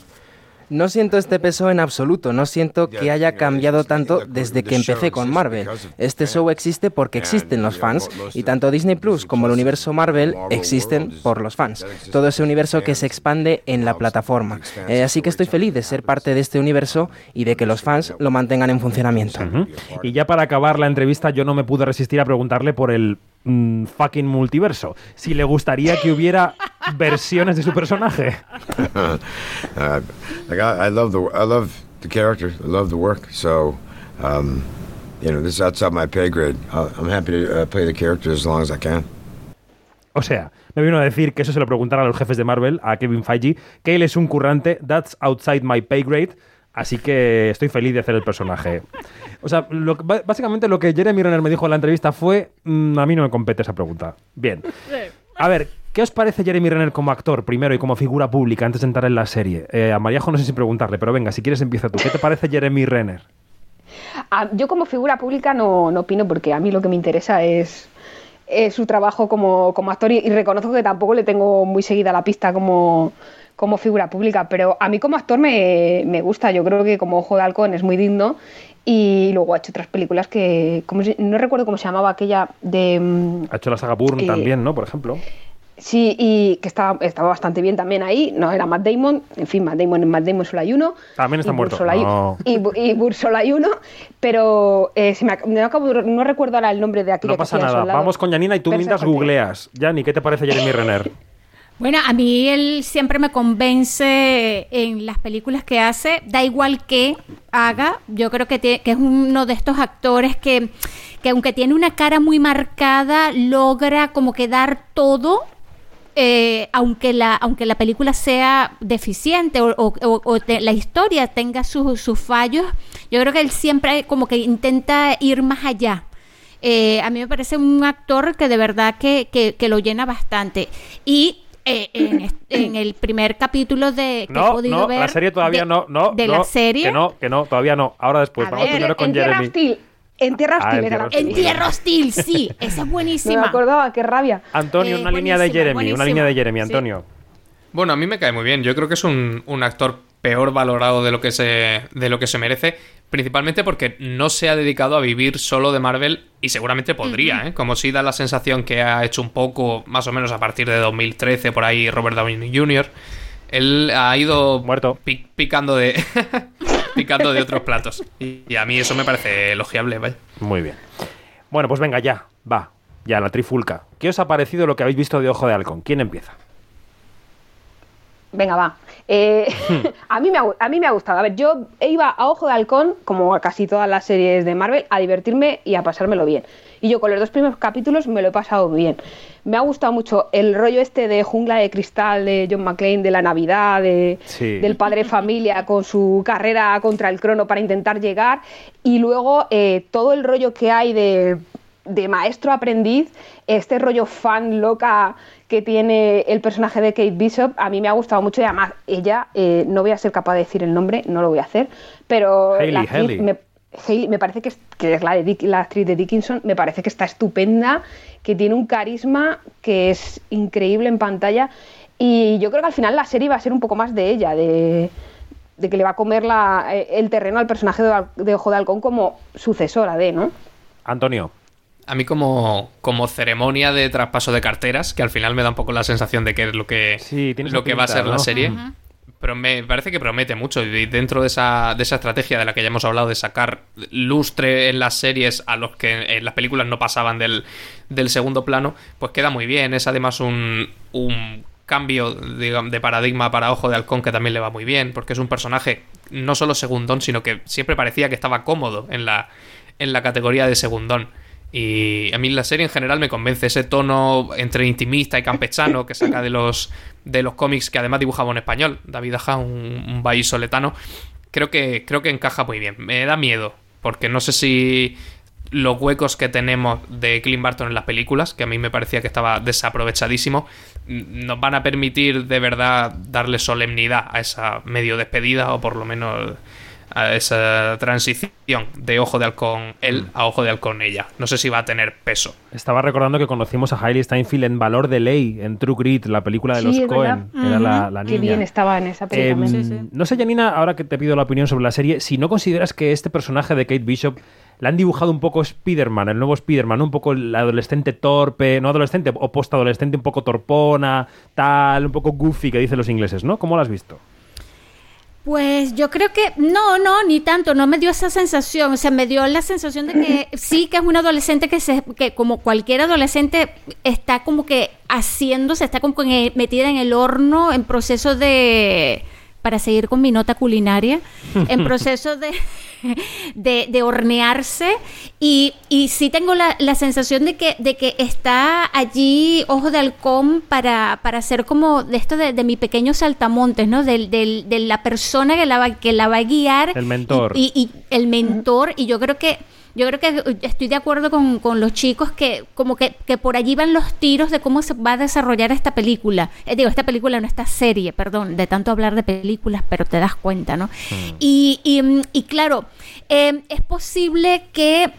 No siento este peso en absoluto, no siento que haya cambiado tanto desde que empecé con Marvel. Este show existe porque existen los fans y tanto Disney Plus como el universo Marvel existen por los fans. Todo ese universo que se expande en la plataforma. Eh, así que estoy feliz de ser parte de este universo y de que los fans lo mantengan en funcionamiento. Y ya para acabar la entrevista, yo no me pude resistir a preguntarle por el mm, fucking multiverso. Si le gustaría que hubiera versiones de su personaje. uh, like I, I love the I love the character. I love the work. So, um, you know, this is outside my pay grade. I'm happy to uh, play the character as long as I can. O sea, me vino a decir que eso se lo preguntara a los jefes de Marvel, a Kevin Feige, que él es un currante, that's outside my pay grade, así que estoy feliz de hacer el personaje. O sea, lo básicamente lo que Jeremy Renner me dijo en la entrevista fue, "Mm, a mí no me compete esa pregunta. Bien. A ver, ¿qué os parece Jeremy Renner como actor primero y como figura pública antes de entrar en la serie? Eh, a Mariajo no sé si preguntarle, pero venga, si quieres empieza tú. ¿Qué te parece Jeremy Renner? Ah, yo como figura pública no, no opino porque a mí lo que me interesa es, es su trabajo como, como actor y, y reconozco que tampoco le tengo muy seguida la pista como, como figura pública, pero a mí como actor me, me gusta, yo creo que como Ojo de Halcón es muy digno y luego ha hecho otras películas que, ¿cómo se- no recuerdo cómo se llamaba aquella de... mm, Ha hecho la saga Bourne Eh, también, ¿no? Por ejemplo. Sí, y que estaba, estaba bastante bien también ahí. No era Matt Damon, en fin, Matt Damon en Matt Damon solo hay uno. También está y muerto. Solo hay- No. y, y Burr solo hay uno, pero eh, se me me acabo no recuerdo ahora el nombre de aquella No pasa nada. soldado. Vamos con Yanina y tú Persa mientras googleas. Yani, ¿qué te parece Jeremy Renner? Bueno, a mí él siempre me convence en las películas que hace, da igual qué haga, yo creo que, tie- que es uno de estos actores que, que aunque tiene una cara muy marcada, logra como que dar todo, eh, aunque, la, aunque la película sea deficiente o te- la historia tenga sus, sus fallos, yo creo que él siempre como que intenta ir más allá. Eh, a mí me parece un actor que de verdad que, que- que lo llena bastante. Y eh, en, en el primer capítulo de que he No, podido no, ver la serie todavía de- no, no. de no, la serie Que no, que no, todavía no. Ahora después. A Vamos ver, primero con en Tierra Jeremy. Hostil. En Tierra Ah, Hostil en era Tierra la Hostil. en Tierra Hostil sí esa es No me buenísima acordaba, qué rabia. Antonio, Eh, una línea de buenísima, Jeremy, una buenísima. línea de Jeremy, Sí. Antonio. Bueno, a mí me cae muy bien. Yo creo que es un, un actor peor valorado de lo que se de lo que se merece, principalmente porque no se ha dedicado a vivir solo de Marvel y seguramente podría, ¿eh? Como si da la sensación que ha hecho un poco, más o menos a partir de 2013 por ahí Robert Downey Jr. Él ha ido muerto picando de picando de otros platos y, y a mí eso me parece elogiable, vaya. Muy bien. Bueno, pues venga, ya. Va. Ya, la trifulca. ¿Qué os ha parecido lo que habéis visto de Ojo de Halcón? ¿Quién empieza? Venga, va. Eh, a, mí me ha, gu- a mí me ha gustado. A ver, yo iba a Ojo de Halcón, como a casi todas las series de Marvel, a divertirme y a pasármelo bien. Y yo con los dos primeros capítulos me lo he pasado bien. Me ha gustado mucho el rollo este de Jungla de Cristal de John McClane, de la Navidad, de, Sí. del padre familia con su carrera contra el crono para intentar llegar. Y luego eh, todo el rollo que hay de, de maestro aprendiz, este rollo fan loca que tiene el personaje de Kate Bishop, a mí me ha gustado mucho y además ella, eh, no voy a ser capaz de decir el nombre, no lo voy a hacer, pero Hailey, la Hailey. me, Hailey me parece que es, que es la, de Dick- la actriz de Dickinson, me parece que está estupenda, que tiene un carisma que es increíble en pantalla y yo creo que al final la serie va a ser un poco más de ella, de, de que le va a comer la- eh, el terreno al personaje de, de Ojo de Halcón como sucesora de, ¿no? Antonio. A mí como, como ceremonia de traspaso de carteras, que al final me da un poco la sensación de que es lo que, lo que va a ser la serie. Pero me parece que promete mucho. Y dentro de esa, de esa estrategia de la que ya hemos hablado, de sacar lustre en las series a los que en las películas no pasaban del, del segundo plano, pues queda muy bien. Es además un, un cambio digamos, de paradigma para Ojo de Halcón que también le va muy bien, porque es un personaje no solo segundón, sino que siempre parecía que estaba cómodo en la, en la categoría de segundón. Y a mí la serie en general me convence ese tono entre intimista y campechano que saca de los, de los cómics que además dibujaba en español, David Aja, un, un soletano. Creo que, creo que encaja muy bien. Me da miedo, porque no sé si los huecos que tenemos de Clint Barton en las películas, que a mí me parecía que estaba desaprovechadísimo, nos van a permitir de verdad darle solemnidad a esa medio despedida o por lo menos a esa transición de Ojo de Halcón él a Ojo de Halcón ella. No sé si va a tener peso. Estaba recordando que conocimos a Hailey Steinfeld en Valor de Ley, en True Grit, la película de Sí, los Cohen. Era la, la Qué niña. bien estaba en esa película. Em, Sí, sí. No sé, Janina, ahora que te pido la opinión sobre la serie, si no consideras que este personaje de Kate Bishop la han dibujado un poco Spider-Man, el nuevo Spider-Man, ¿no? un poco el adolescente torpe, no adolescente, o post-adolescente un poco torpona, tal, un poco goofy, que dicen los ingleses, ¿no? ¿Cómo lo has visto? Pues yo creo que no, no, ni tanto, no me dio esa sensación, o sea, me dio la sensación de que sí que es un adolescente que se que como cualquier adolescente está como que haciéndose, está como que metida en el horno en proceso de para seguir con mi nota culinaria, en proceso de, de, de hornearse y, y sí tengo la, la sensación de que, de que está allí Ojo de Halcón para, para ser como de esto de, de mi pequeño saltamontes, ¿no? Del, del- de la persona que la va, que la va a guiar. El mentor. Y, y el mentor, y yo creo que yo creo que estoy de acuerdo con, con los chicos que como que, que por allí van los tiros de cómo se va a desarrollar esta película. Eh, digo, esta película no esta serie, perdón, de tanto hablar de películas, pero te das cuenta, ¿no? Y, y, mm, y claro, eh, es posible que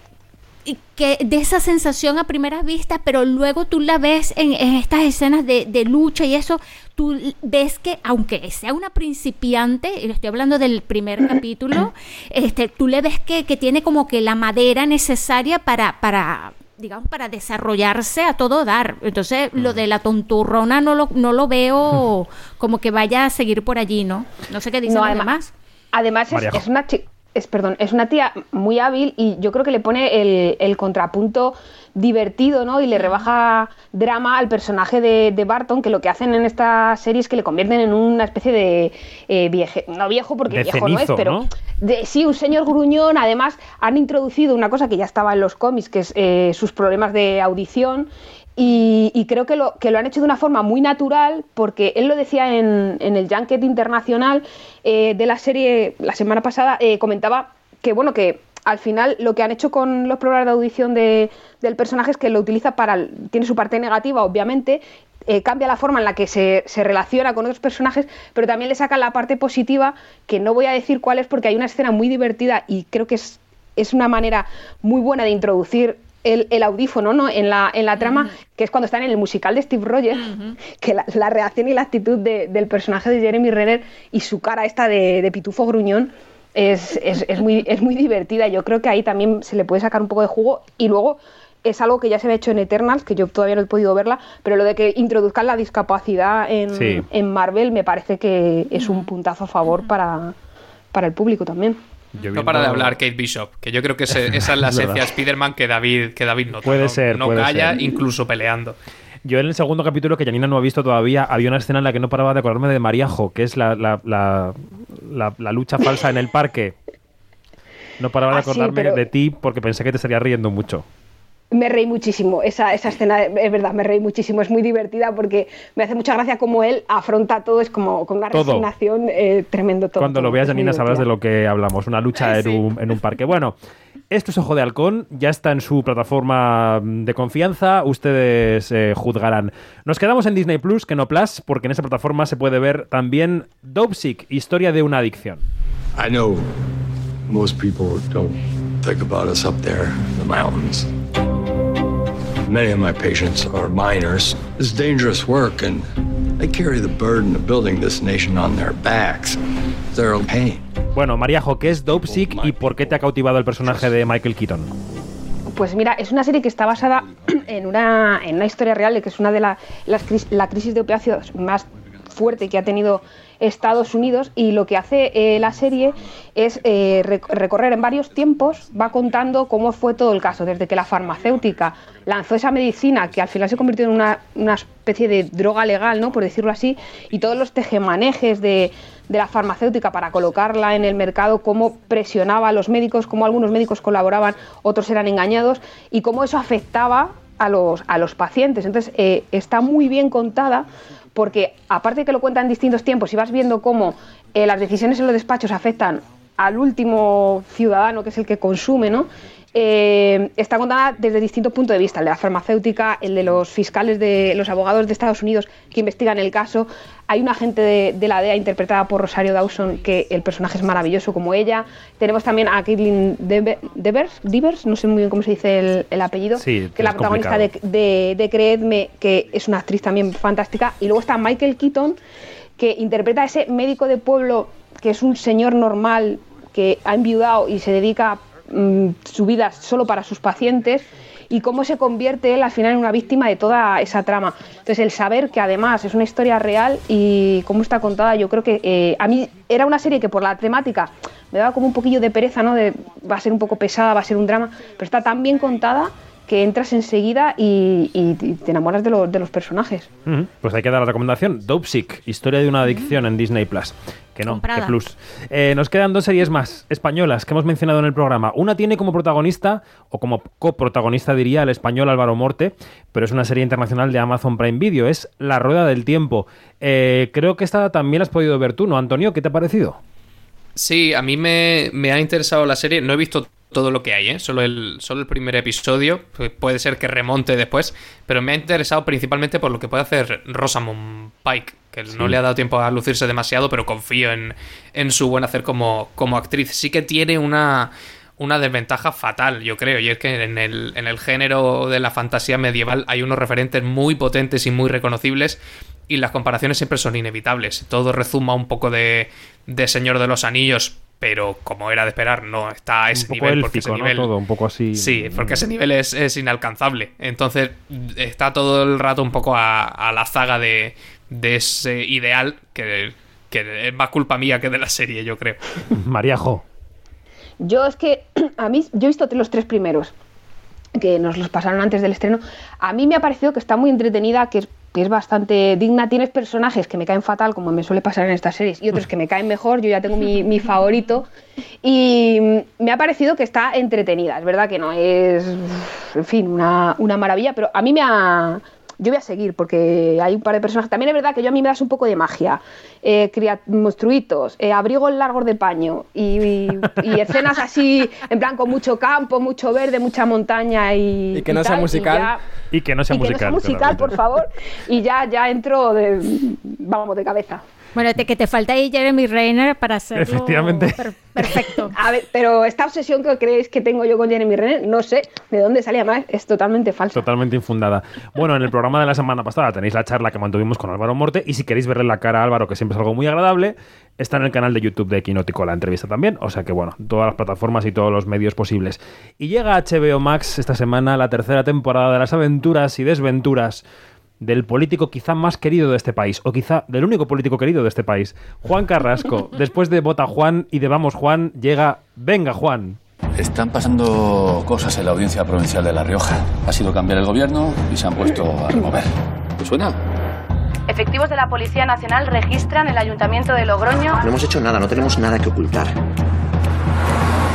que de esa sensación a primeras vistas, pero luego tú la ves en, en estas escenas de, de lucha y eso, tú ves que aunque sea una principiante, y le estoy hablando del primer capítulo, este, tú le ves que, que tiene como que la madera necesaria para, para digamos, para desarrollarse a todo dar. Entonces, lo de la tonturrona no lo, no lo veo como que vaya a seguir por allí, ¿no? No sé qué dicen No, los además- demás. Además es, una chi- es, perdón, es una tía muy hábil y yo creo que le pone el, el contrapunto divertido, ¿no? Y le rebaja drama al personaje de, de Barton, que lo que hacen en esta serie es que le convierten en una especie de eh, vieje, no viejo porque De viejo no es, pero ¿no? de, sí, un señor gruñón. Además, han introducido una cosa que ya estaba en los cómics, que es eh, sus problemas de audición. Y, creo que lo, que lo han hecho de una forma muy natural, porque él lo decía en, el Junket Internacional eh, de la serie la semana pasada, eh, comentaba que, bueno, que al final lo que han hecho con los problemas de audición de- del personaje es que lo utiliza para. tiene su parte negativa, obviamente, eh, cambia la forma en la que se, se relaciona con otros personajes, pero también le saca la parte positiva, que no voy a decir cuál es, porque hay una escena muy divertida y creo que es, es una manera muy buena de introducir el, el audífono ¿no? en, la, en la trama, que es cuando están en el musical de Steve Rogers, que la, la reacción y la actitud de- del personaje de Jeremy Renner y su cara esta de, de pitufo gruñón es, es- es muy, es muy divertida. Yo creo que ahí también se le puede sacar un poco de jugo y luego es algo que ya se ha hecho en Eternals, que yo todavía no he podido verla, pero lo de que introduzcan la discapacidad en, Sí. en Marvel me parece que es un puntazo a favor para, para el público también. No para de hablar Kate Bishop, que yo creo que ese- esa es la Es esencia de Spider-Man que David, que David nota. Puede ¿no? ser, No puede calla, ser. incluso peleando. Yo en el segundo capítulo, que Janina no ha visto todavía, había una escena en la que no paraba de acordarme de Mariajo, que es la, la, la, la- la lucha falsa en el parque. No paraba de Ah, sí, acordarme pero- de ti porque pensé que te estaría riendo mucho. Me reí muchísimo, esa, esa escena es verdad, me reí muchísimo, es muy divertida porque me hace mucha gracia cómo él afronta todo, es como con una Todo. resignación eh, tremendo todo. Cuando lo veas, Janina, sabrás de lo que hablamos. Una lucha en, un, en un parque. Bueno, esto es Ojo de Halcón. Ya está en su plataforma de confianza. Ustedes eh, juzgarán. Nos quedamos en Disney Plus, que no Plus, porque en esa plataforma se puede ver también Dopesick, historia de una adicción. I know most people don't think about us up there in the mountains. Many of my patients are minors. It's dangerous work, and they carry the burden of building this nation on their backs. They're in pain. Bueno, Mariajo, ¿qué es Dopesick y por qué te ha cautivado el personaje de Michael Keaton? Pues mira, es una serie que está basada en una, en una historia real, que es una de la- las cris- la crisis de opiáceos más fuerte que ha tenido Estados Unidos y lo que hace eh, la serie es eh, rec- recorrer en varios tiempos, va contando cómo fue todo el caso, desde que la farmacéutica lanzó esa medicina que al final se convirtió en una, una especie de droga legal, ¿no? por decirlo así, y todos los tejemanejes de, de la farmacéutica para colocarla en el mercado, cómo presionaba a los médicos, cómo algunos médicos colaboraban, otros eran engañados y cómo eso afectaba a los, a los pacientes. Entonces, eh, está muy bien contada porque, aparte de que lo cuenta en distintos tiempos y vas viendo cómo eh, las decisiones en los despachos afectan al último ciudadano, que es el que consume, ¿no? Eh, está contada desde distintos puntos de vista, el de la farmacéutica, el de los fiscales, de los abogados de Estados Unidos que investigan el caso. Hay una agente de, de la DEA interpretada por Rosario Dawson, que el personaje es maravilloso como ella. Tenemos también a Caitlin Devers, Devers, no sé muy bien cómo se dice el, el apellido, Sí, que es la protagonista de, complicado. de, de Creedme, que es una actriz también fantástica. Y luego está Michael Keaton, que interpreta a ese médico de pueblo que es un señor normal que ha enviudado y se dedica mm, su vida solo para sus pacientes y cómo se convierte él al final en una víctima de toda esa trama. Entonces el saber que además es una historia real y cómo está contada, yo creo que eh, a mí era una serie que por la temática me daba como un poquillo de pereza, ¿no? De, va a ser un poco pesada, va a ser un drama, pero está tan bien contada que entras enseguida y, te enamoras de, lo- de los personajes. Pues hay que dar la recomendación. Dope historia de una adicción en Disney Plus. Que no, Comprada. que plus. Eh, nos quedan dos series más españolas que hemos mencionado en el programa. Una tiene como protagonista, o como coprotagonista diría, el español Álvaro Morte, pero es una serie internacional de Amazon Prime Video. Es La Rueda del Tiempo. Eh, creo que esta también la has podido ver tú, ¿no, Antonio? ¿Qué te ha parecido? Sí, a mí me, me ha interesado la serie. No he visto todo lo que hay, ¿eh? Solo el, solo el primer episodio. Pu- Puede ser que remonte después. Pero me ha interesado principalmente por lo que puede hacer Rosamund Pike. Que no le ha dado tiempo a lucirse demasiado, pero confío en, en su buen hacer como, como actriz. Sí que tiene una, una desventaja fatal, yo creo. Y es que en el, en el género de la fantasía medieval hay unos referentes muy potentes y muy reconocibles. Y las comparaciones siempre son inevitables. Todo rezuma un poco de, de Señor de los Anillos, pero como era de esperar, no está a ese un poco nivel. porque ese nivel Todo un poco así. Sí, porque ese nivel es, es inalcanzable. Entonces está todo el rato un poco a, a la zaga de, de ese ideal que, que es más culpa mía que de la serie, yo creo. Mariajo. Yo es que a mí, yo he visto los tres primeros que nos los pasaron antes del estreno. A mí me ha parecido que está muy entretenida, que es, que es bastante digna. Tienes personajes que me caen fatal, como me suele pasar en estas series, y otros que me caen mejor. Yo ya tengo mi, mi favorito. Y mm, me ha parecido que está entretenida. Es verdad que no es, en fin, una, una maravilla, pero a mí me ha. Yo voy a seguir porque hay un par de personajes. También es verdad que yo a mí me das un poco de magia. Eh, monstruitos, eh, abrigos largos de paño y, y- y escenas así, en plan con mucho campo, mucho verde, mucha montaña y. Y que no sea tal, musical. ya- Y que no sea y que no musical. sea musical, por favor. Y ya, ya entro de, vamos, de cabeza. Bueno, te- que te falta ahí Jeremy Renner para hacerlo Efectivamente. per- perfecto. A ver, pero esta obsesión que creéis que tengo yo con Jeremy Renner, no sé de dónde salía más, es totalmente falsa. Totalmente infundada. Bueno, en el programa de la semana pasada tenéis la charla que mantuvimos con Álvaro Morte y si queréis verle la cara a Álvaro, que siempre es algo muy agradable, está en el canal de YouTube de Equinótico la entrevista también. O sea que bueno, todas las plataformas y todos los medios posibles. Y llega a HBO Max esta semana la tercera temporada de las aventuras y desventuras del político quizá más querido de este país, o quizá del único político querido de este país, Juan Carrasco. Después de Vota Juan y de Vamos Juan, llega Venga Juan. Están pasando cosas en la audiencia provincial de La Rioja. Ha sido cambiar el gobierno y se han puesto a remover. ¿Te suena? Efectivos de la Policía Nacional registran el Ayuntamiento de Logroño. No hemos hecho nada, no tenemos nada que ocultar.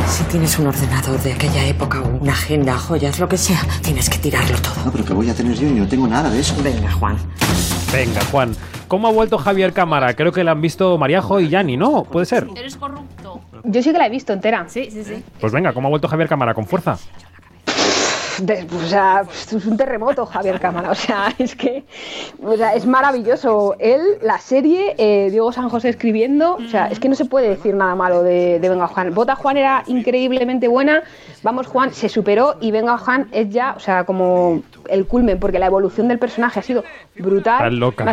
Si tienes un ordenador de aquella época o una agenda, joyas, lo que sea, tienes que tirarlo todo. No, pero que voy a tener yo y no tengo nada de eso. Venga, Juan. Venga, Juan. ¿Cómo ha vuelto Javier Cámara? Creo que la han visto Mariajo y Yanni, ¿no? ¿Puede ser? Eres corrupto. Yo sí que la he visto entera. Sí, sí, sí. Pues venga, ¿cómo ha vuelto Javier Cámara? Con fuerza. De- o sea, es un terremoto Javier Cámara, o sea, es que o sea, es maravilloso. Él, la serie, eh, Diego San José escribiendo, o sea, es que no se puede decir nada malo de, de Venga Juan. Vota Juan era increíblemente buena, Vamos Juan se superó y Venga Juan es ya, o sea, como el culmen, porque la evolución del personaje ha sido brutal. Está loca.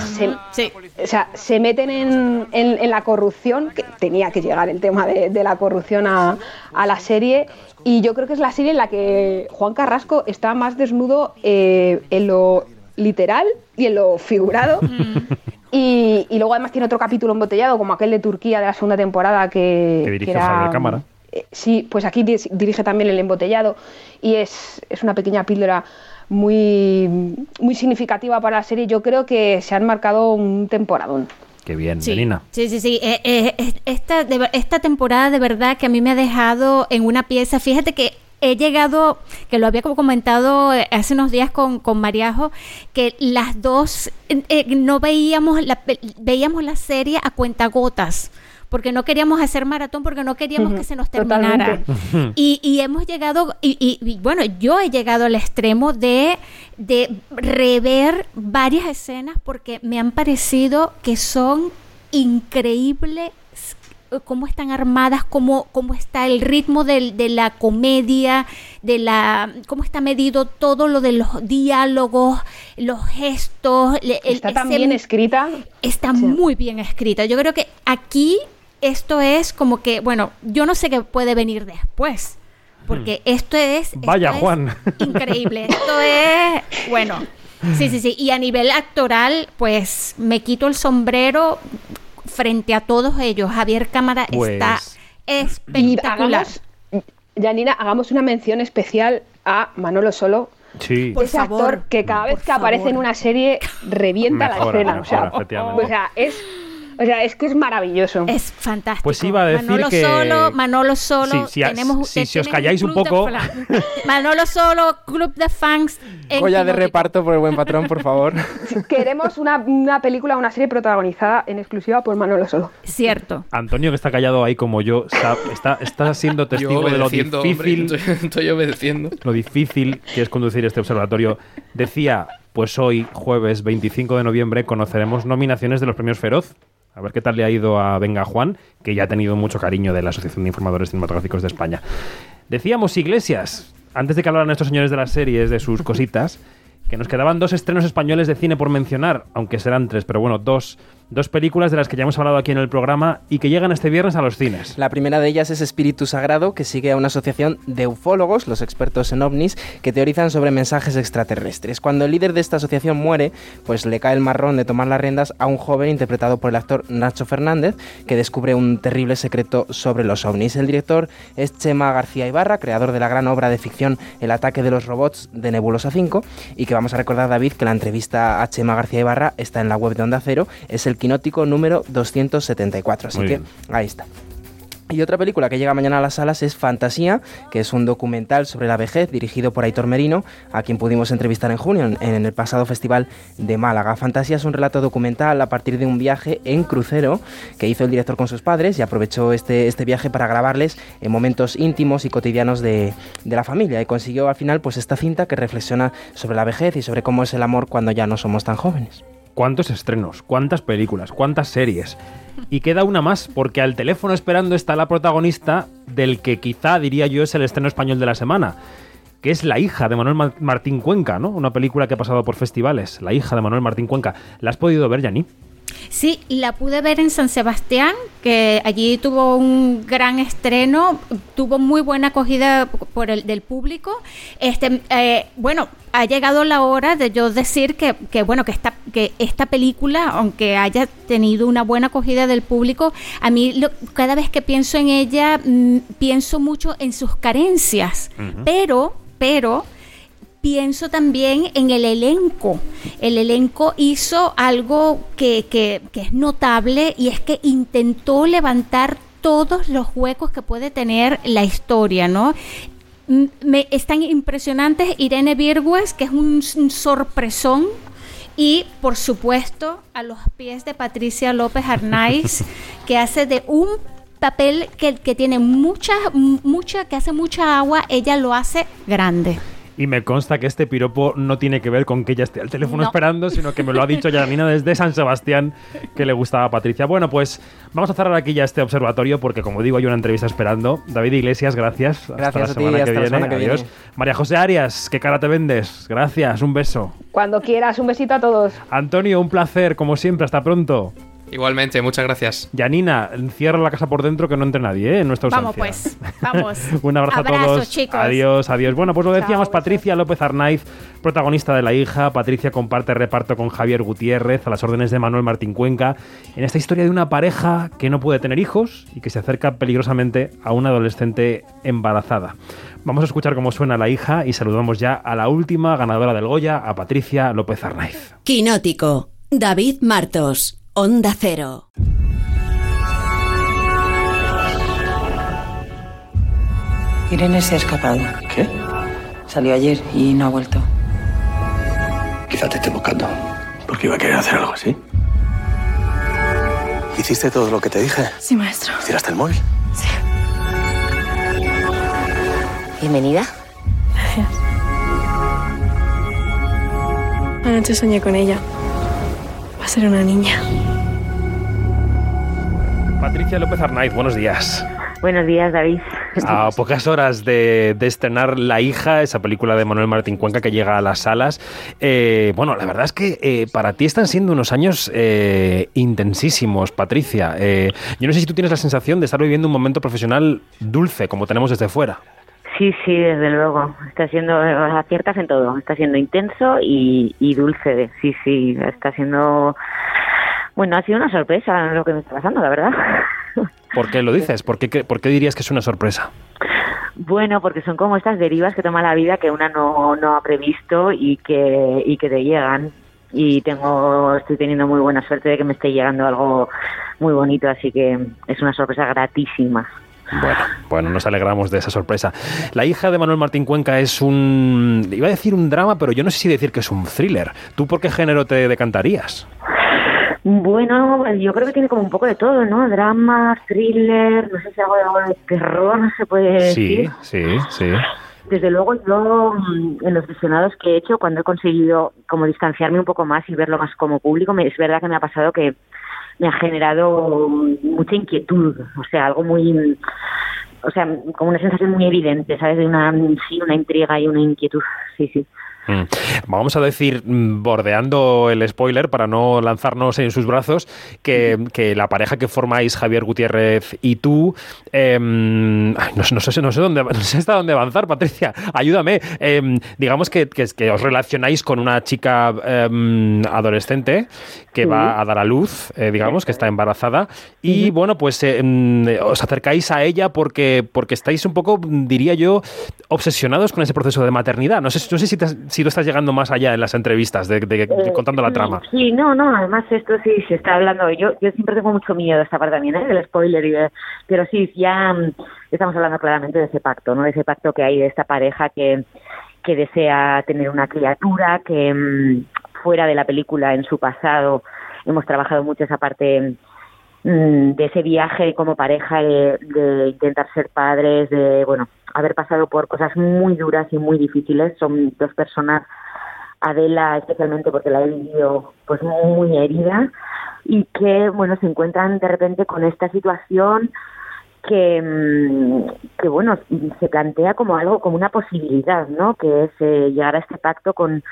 Se, o sea, se meten en, en- en la corrupción, que tenía que llegar el tema de, de la corrupción a, a la serie, y yo creo que es la serie en la que Juan Carrasco está más desnudo eh, en lo literal y en lo figurado. Y, y luego además tiene otro capítulo embotellado, como aquel de Turquía de la segunda temporada que, Que dirige que era- Cámara. eh, Sí, pues aquí di- dirige también el embotellado y es, es una pequeña píldora muy, muy significativa para la serie. Yo creo que se han marcado un temporadón. Qué bien, Sí. Melina. Sí, sí, sí. Eh, eh, es- esta, de esta temporada de verdad que a mí me ha dejado en una pieza. Fíjate que he llegado, que lo había como comentado eh, hace unos días con, con Mariajo, que las dos eh, no veíamos la, veíamos la serie a cuentagotas. Porque no queríamos hacer maratón, porque no queríamos que se nos terminara. Y, y hemos llegado, y, y- y, bueno, yo he llegado al extremo de, de rever varias escenas porque me han parecido que son increíbles eh, cómo están armadas, cómo, cómo está el ritmo de la comedia, de la cómo está medido todo lo de los diálogos, los gestos. el- Está tan bien escrita. Está muy bien escrita. Yo creo que aquí esto es como que, bueno, yo no sé qué puede venir después. Porque esto es... esto Vaya, es Juan. Increíble. Esto es... Bueno. Sí, sí, sí. Y a nivel actoral, pues me quito el sombrero frente a todos ellos. Javier Cámara Pues- está Y espectacular. hagamos, Janina, hagamos una mención especial a Manolo Solo. Sí. Por ese favor, actor que cada vez que aparece en una serie revienta la Mejora, escena. sea, o sea, es, o sea, es que es maravilloso. Es fantástico. Pues iba a decir Manolo que- solo, Manolo solo. Sí, sí, tenemos, sí, si os calláis un poco. Manolo solo, club de fans. en Joya de reparto por el buen patrón, por favor. Queremos una, una película, una serie protagonizada en exclusiva por Manolo Solo. Cierto. Antonio, que está callado ahí como yo, sa- está, está siendo Yo testigo de lo hombre, difícil, estoy, estoy obedeciendo. lo difícil que es conducir este observatorio. Decía, pues hoy, jueves 25 de noviembre, conoceremos nominaciones de los premios Feroz. A ver qué tal le ha ido a Venga Juan, que ya ha tenido mucho cariño de la Asociación de Informadores Cinematográficos de España. Decíamos, Iglesias, antes de que hablaran estos señores de las series, de sus cositas, que nos quedaban dos estrenos españoles de cine por mencionar, aunque serán tres, pero bueno, dos, dos películas de las que ya hemos hablado aquí en el programa y que llegan este viernes a los cines. La primera de ellas es Espíritu Sagrado, que sigue a una asociación de ufólogos, los expertos en ovnis, que teorizan sobre mensajes extraterrestres. Cuando el líder de esta asociación muere, pues le cae el marrón de tomar las riendas a un joven interpretado por el actor Nacho Fernández, que descubre un terrible secreto sobre los ovnis. El director es Chema García Ibarra, creador de la gran obra de ficción El ataque de los robots de Nebulosa 5, y que vamos a recordar, David, que la entrevista a Chema García Ibarra está en la web de Onda Cero, es el quinótico número 274, así Muy que bien. ahí está. Y otra película que llega mañana a las salas es Fantasía, que es un documental sobre la vejez dirigido por Aitor Merino, a quien pudimos entrevistar en junio en, en el pasado festival de Málaga. Fantasía es un relato documental a partir de un viaje en crucero que hizo el director con sus padres y aprovechó este, este viaje para grabarles en momentos íntimos y cotidianos de, de la familia y consiguió al final pues esta cinta que reflexiona sobre la vejez y sobre cómo es el amor cuando ya no somos tan jóvenes. ¿Cuántos estrenos? ¿Cuántas películas? ¿Cuántas series? Y queda una más, porque al teléfono esperando está la protagonista del que quizá diría yo es el estreno español de la semana, que es La hija de Manuel Ma- Martín Cuenca, ¿no? Una película que ha pasado por festivales. La hija de Manuel Martín Cuenca. ¿La has podido ver, Yani? Sí, la pude ver en San Sebastián, que allí tuvo un gran estreno, tuvo muy buena acogida por el del público. Este, eh, bueno, ha llegado la hora de yo decir que, que, bueno que esta que esta película, aunque haya tenido una buena acogida del público, a mí lo- cada vez que pienso en ella mm, pienso mucho en sus carencias, pero pero pienso también en el elenco. El elenco hizo algo que, que- que es notable y es que intentó levantar todos los huecos que puede tener la historia, ¿no? Me están impresionantes Irene Virgües, que es un sorpresón, y por supuesto a los pies de Patricia López Arnaiz, que hace de un papel que, que tiene mucha, mucha, que hace mucha agua, ella lo hace grande. Y me consta que este piropo no tiene que ver con que ella esté al teléfono No. esperando, sino que me lo ha dicho Yanina desde San Sebastián que le gustaba a Patricia. Bueno, pues vamos a cerrar aquí ya este observatorio porque, como digo, hay una entrevista esperando. David Iglesias, gracias. hasta Gracias la a ti, semana que hasta la viene. semana que Adiós. viene. María José Arias, ¿qué cara te vendes? Gracias, un beso. Cuando quieras, un besito a todos. Antonio, un placer, como siempre. Hasta pronto. Igualmente, muchas gracias. Janina, cierra la casa por dentro que no entre nadie, ¿eh? En nuestra Vamos ausencia. pues, vamos. Un abrazo a todos. chicos. Adiós, adiós. Bueno, pues lo decíamos, Patricia López Arnaiz, protagonista de La hija. Patricia comparte reparto con Javier Gutiérrez, a las órdenes de Manuel Martín Cuenca, en esta historia de una pareja que no puede tener hijos y que se acerca peligrosamente a una adolescente embarazada. Vamos a escuchar cómo suena La hija y saludamos ya a la última ganadora del Goya, a Patricia López Arnaiz. Quinótico. David Martos. Onda Cero. Irene se ha escapado. ¿Qué? Salió ayer y no ha vuelto. Quizá te esté buscando. Porque iba a querer hacer algo así. ¿Hiciste todo lo que te dije? Sí, maestro. ¿Tiraste el móvil? Bienvenida. Gracias. Anoche soñé con ella. Va a ser una niña. Patricia López Arnaiz, buenos días. Buenos días, David. A pocas horas de, de estrenar La hija, esa película de Manuel Martín Cuenca que llega a las salas, eh, bueno, la verdad es que eh, para ti están siendo unos años eh, intensísimos, Patricia. Eh, yo no sé si tú tienes la sensación de estar viviendo un momento profesional dulce, como tenemos desde fuera. Sí, sí, desde luego. Está siendo, aciertas en todo. Está siendo intenso y, y dulce. Sí, sí, está siendo... Bueno, ha sido una sorpresa lo que me está pasando, la verdad. ¿Por qué lo dices? ¿Por qué, por qué dirías que es una sorpresa? Bueno, porque son como estas derivas que toma la vida que una no, no ha previsto y que, y que te llegan. Y tengo, estoy teniendo muy buena suerte de que me esté llegando algo muy bonito, así que es una sorpresa gratísima. Bueno, bueno, nos alegramos de esa sorpresa. La hija de Manuel Martín Cuenca es un... Iba a decir un drama, pero yo no sé si decir que es un thriller. ¿Tú por qué género te decantarías? Bueno, yo creo que tiene como un poco de todo, ¿no? Drama, thriller, no sé si algo de, algo de terror, no se puede Sí, decir. sí, sí. Desde luego yo mm, en los visionados que he hecho, cuando he conseguido como distanciarme un poco más y verlo más como público, me, es verdad que me ha pasado que me ha generado mucha inquietud, o sea, algo muy, o sea, como una sensación muy evidente, ¿sabes? De una, sí, una intriga y una inquietud, sí, sí. Mm. Vamos a decir, mm, bordeando el spoiler para no lanzarnos en sus brazos, que, que la pareja que formáis Javier Gutiérrez y tú, em, no, sé- no sé, no sé dónde, no sé hasta dónde avanzar, Patricia, ayúdame. Em, digamos que, que, que os relacionáis con una chica em, adolescente que va a dar a luz, eh, digamos, que está embarazada, y bueno, pues os acercáis a ella porque, porque estáis un poco, diría yo, obsesionados con ese proceso de maternidad. No sé, no sé si, te has- si tú estás llegando más allá en las entrevistas, de, de- de- contando la trama. Sí, no, no, además esto sí se está hablando. Yo, yo siempre tengo mucho miedo a esta parte también, ¿eh? del spoiler, y de- pero sí, ya mm, estamos hablando claramente de ese pacto, ¿no? De ese pacto que hay de esta pareja que, que desea tener una criatura, que mm, fuera de la película, en su pasado, hemos trabajado mucho esa parte mm, de ese viaje como pareja de, de intentar ser padres, de, bueno, haber pasado por cosas muy duras y muy difíciles. Son dos personas Adela especialmente porque la he vivido pues muy herida y que bueno se encuentran de repente con esta situación que, mm, que bueno se plantea como algo como una posibilidad no que es eh, llegar a este pacto con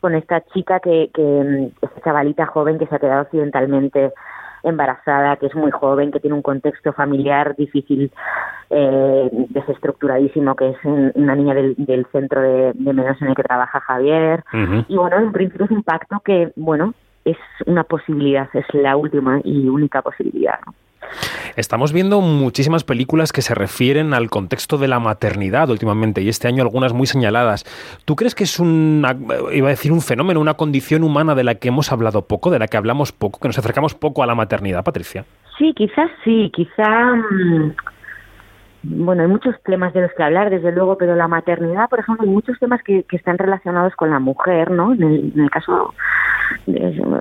con esta chica que, que mm, esta chavalita joven que se ha quedado accidentalmente embarazada, que es muy joven, que tiene un contexto familiar difícil, eh, desestructuradísimo, que es un- una niña del, del centro de, de menores en el que trabaja Javier. Y bueno, en principio es un pacto que, bueno, es una posibilidad, es la última y única posibilidad. ¿no? Estamos viendo muchísimas películas que se refieren al contexto de la maternidad últimamente y este año algunas muy señaladas. ¿Tú crees que es un, iba a decir un fenómeno, una condición humana de la que hemos hablado poco, de la que hablamos poco, que nos acercamos poco a la maternidad, Patricia? Sí, quizás sí, quizá. mm, Bueno, hay muchos temas de los que hablar, desde luego, pero la maternidad, por ejemplo, hay muchos temas que, que están relacionados con la mujer, ¿no? En el, en el caso,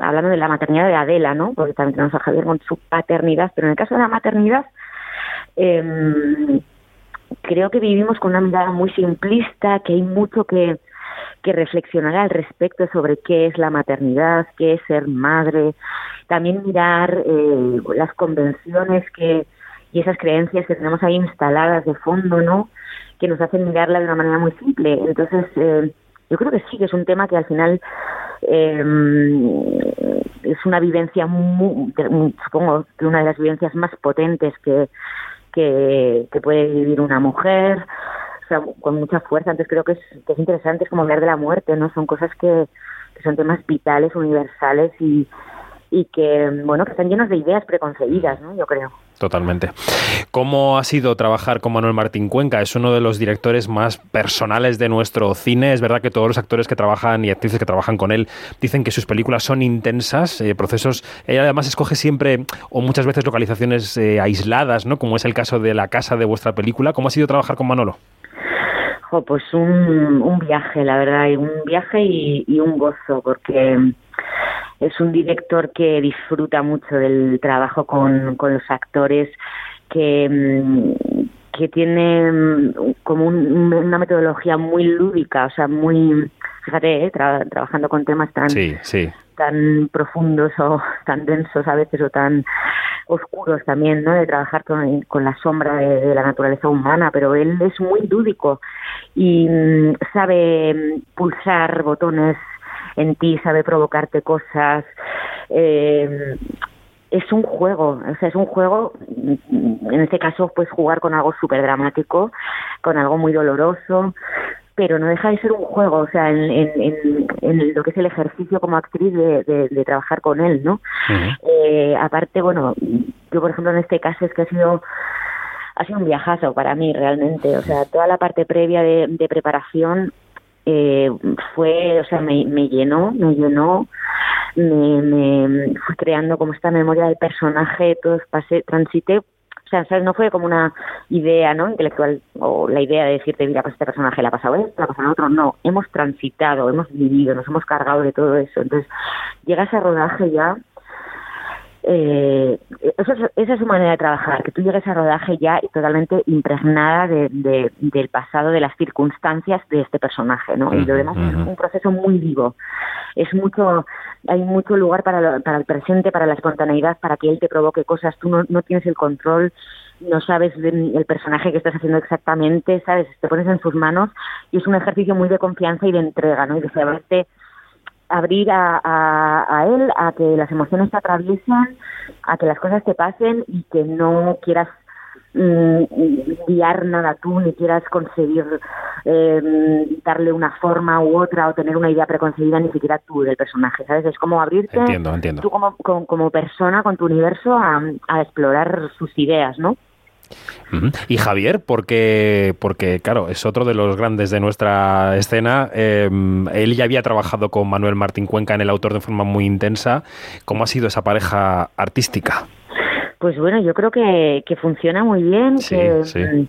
hablando de la maternidad de Adela, ¿no? Porque también tenemos a Javier con su paternidad, pero en el caso de la maternidad, em, creo que vivimos con una mirada muy simplista, que hay mucho que, que reflexionar al respecto sobre qué es la maternidad, qué es ser madre, también mirar eh, las convenciones que y esas creencias que tenemos ahí instaladas de fondo, ¿no? Que nos hacen mirarla de una manera muy simple. Entonces, eh, yo creo que sí, que es un tema que al final eh, es una vivencia, muy, supongo que una de las vivencias más potentes que, que, puede vivir una mujer, o sea, con mucha fuerza. Entonces creo que es, que es interesante, es como hablar de la muerte, ¿no? Son cosas que, que son temas vitales, universales y, y que, bueno, que están llenos de ideas preconcebidas, ¿no? Yo creo. Totalmente. ¿Cómo ha sido trabajar con Manuel Martín Cuenca? Es uno de los directores más personales de nuestro cine. Es verdad que todos los actores que trabajan y actrices que trabajan con él dicen que sus películas son intensas, eh, procesos. Él además escoge siempre o muchas veces localizaciones eh, aisladas, ¿no? Como es el caso de la casa de vuestra película. ¿Cómo ha sido trabajar con Manolo? Pues un, viaje, la verdad, un viaje y un gozo, porque es un director que disfruta mucho del trabajo con, con los actores, que, mm, que tiene mm, como un- una metodología muy lúdica, o sea, muy, fíjate, eh, tra- trabajando con temas tan, Sí, sí. tan profundos o tan densos a veces o tan oscuros también, ¿no? De trabajar con, con la sombra de, de la naturaleza humana, pero él es muy lúdico y mm, sabe pulsar botones en ti, sabe provocarte cosas. eh, es un juego, o sea, es un juego, en este caso, pues jugar con algo súper dramático, con algo muy doloroso, pero no deja de ser un juego, o sea, en, en, en, en lo que es el ejercicio como actriz de, de, de trabajar con él, ¿no? Eh, aparte, bueno, yo por ejemplo en este caso es que ha sido ha sido un viajazo para mí realmente, o sea, toda la parte previa de, de preparación eh, fue, o sea, me, me llenó, me llenó, me, me fui creando como esta memoria del personaje, todo pasé, transité, o sea, ¿sabes? no fue como una idea, ¿no? Intelectual, o la idea de decirte, mira, pues este personaje le ha pasado esto, le ha pasado otro, no, hemos transitado, hemos vivido, nos hemos cargado de todo eso, entonces llegas a rodaje ya eh, eso es- esa es su manera de trabajar, que tú llegues a rodaje ya totalmente impregnada de, de- del pasado, de las circunstancias de este personaje, ¿no? Y lo demás es un proceso muy vivo. Es mucho, hay mucho lugar para, lo- para el presente, para la espontaneidad, para que él te provoque cosas. Tú no, no tienes el control, no sabes de- el personaje que estás haciendo exactamente, ¿sabes? Te pones en sus manos y es un ejercicio muy de confianza y de entrega, ¿no? Y de saberte abrir a, a, a él, a que las emociones te atraviesen, a que las cosas te pasen y que no quieras mm, guiar nada tú, ni quieras conseguir eh, darle una forma u otra o tener una idea preconcebida ni siquiera tú del personaje, ¿sabes? Es como abrirte Entiendo, entiendo. tú como, como, como persona con tu universo a, a explorar sus ideas, ¿no? Y Javier, porque, porque claro, es otro de los grandes de nuestra escena. eh, él ya había trabajado con Manuel Martín Cuenca en El Autor de forma muy intensa. ¿Cómo ha sido esa pareja artística? Pues bueno, yo creo que, que funciona muy bien, Sí, que, sí. mm,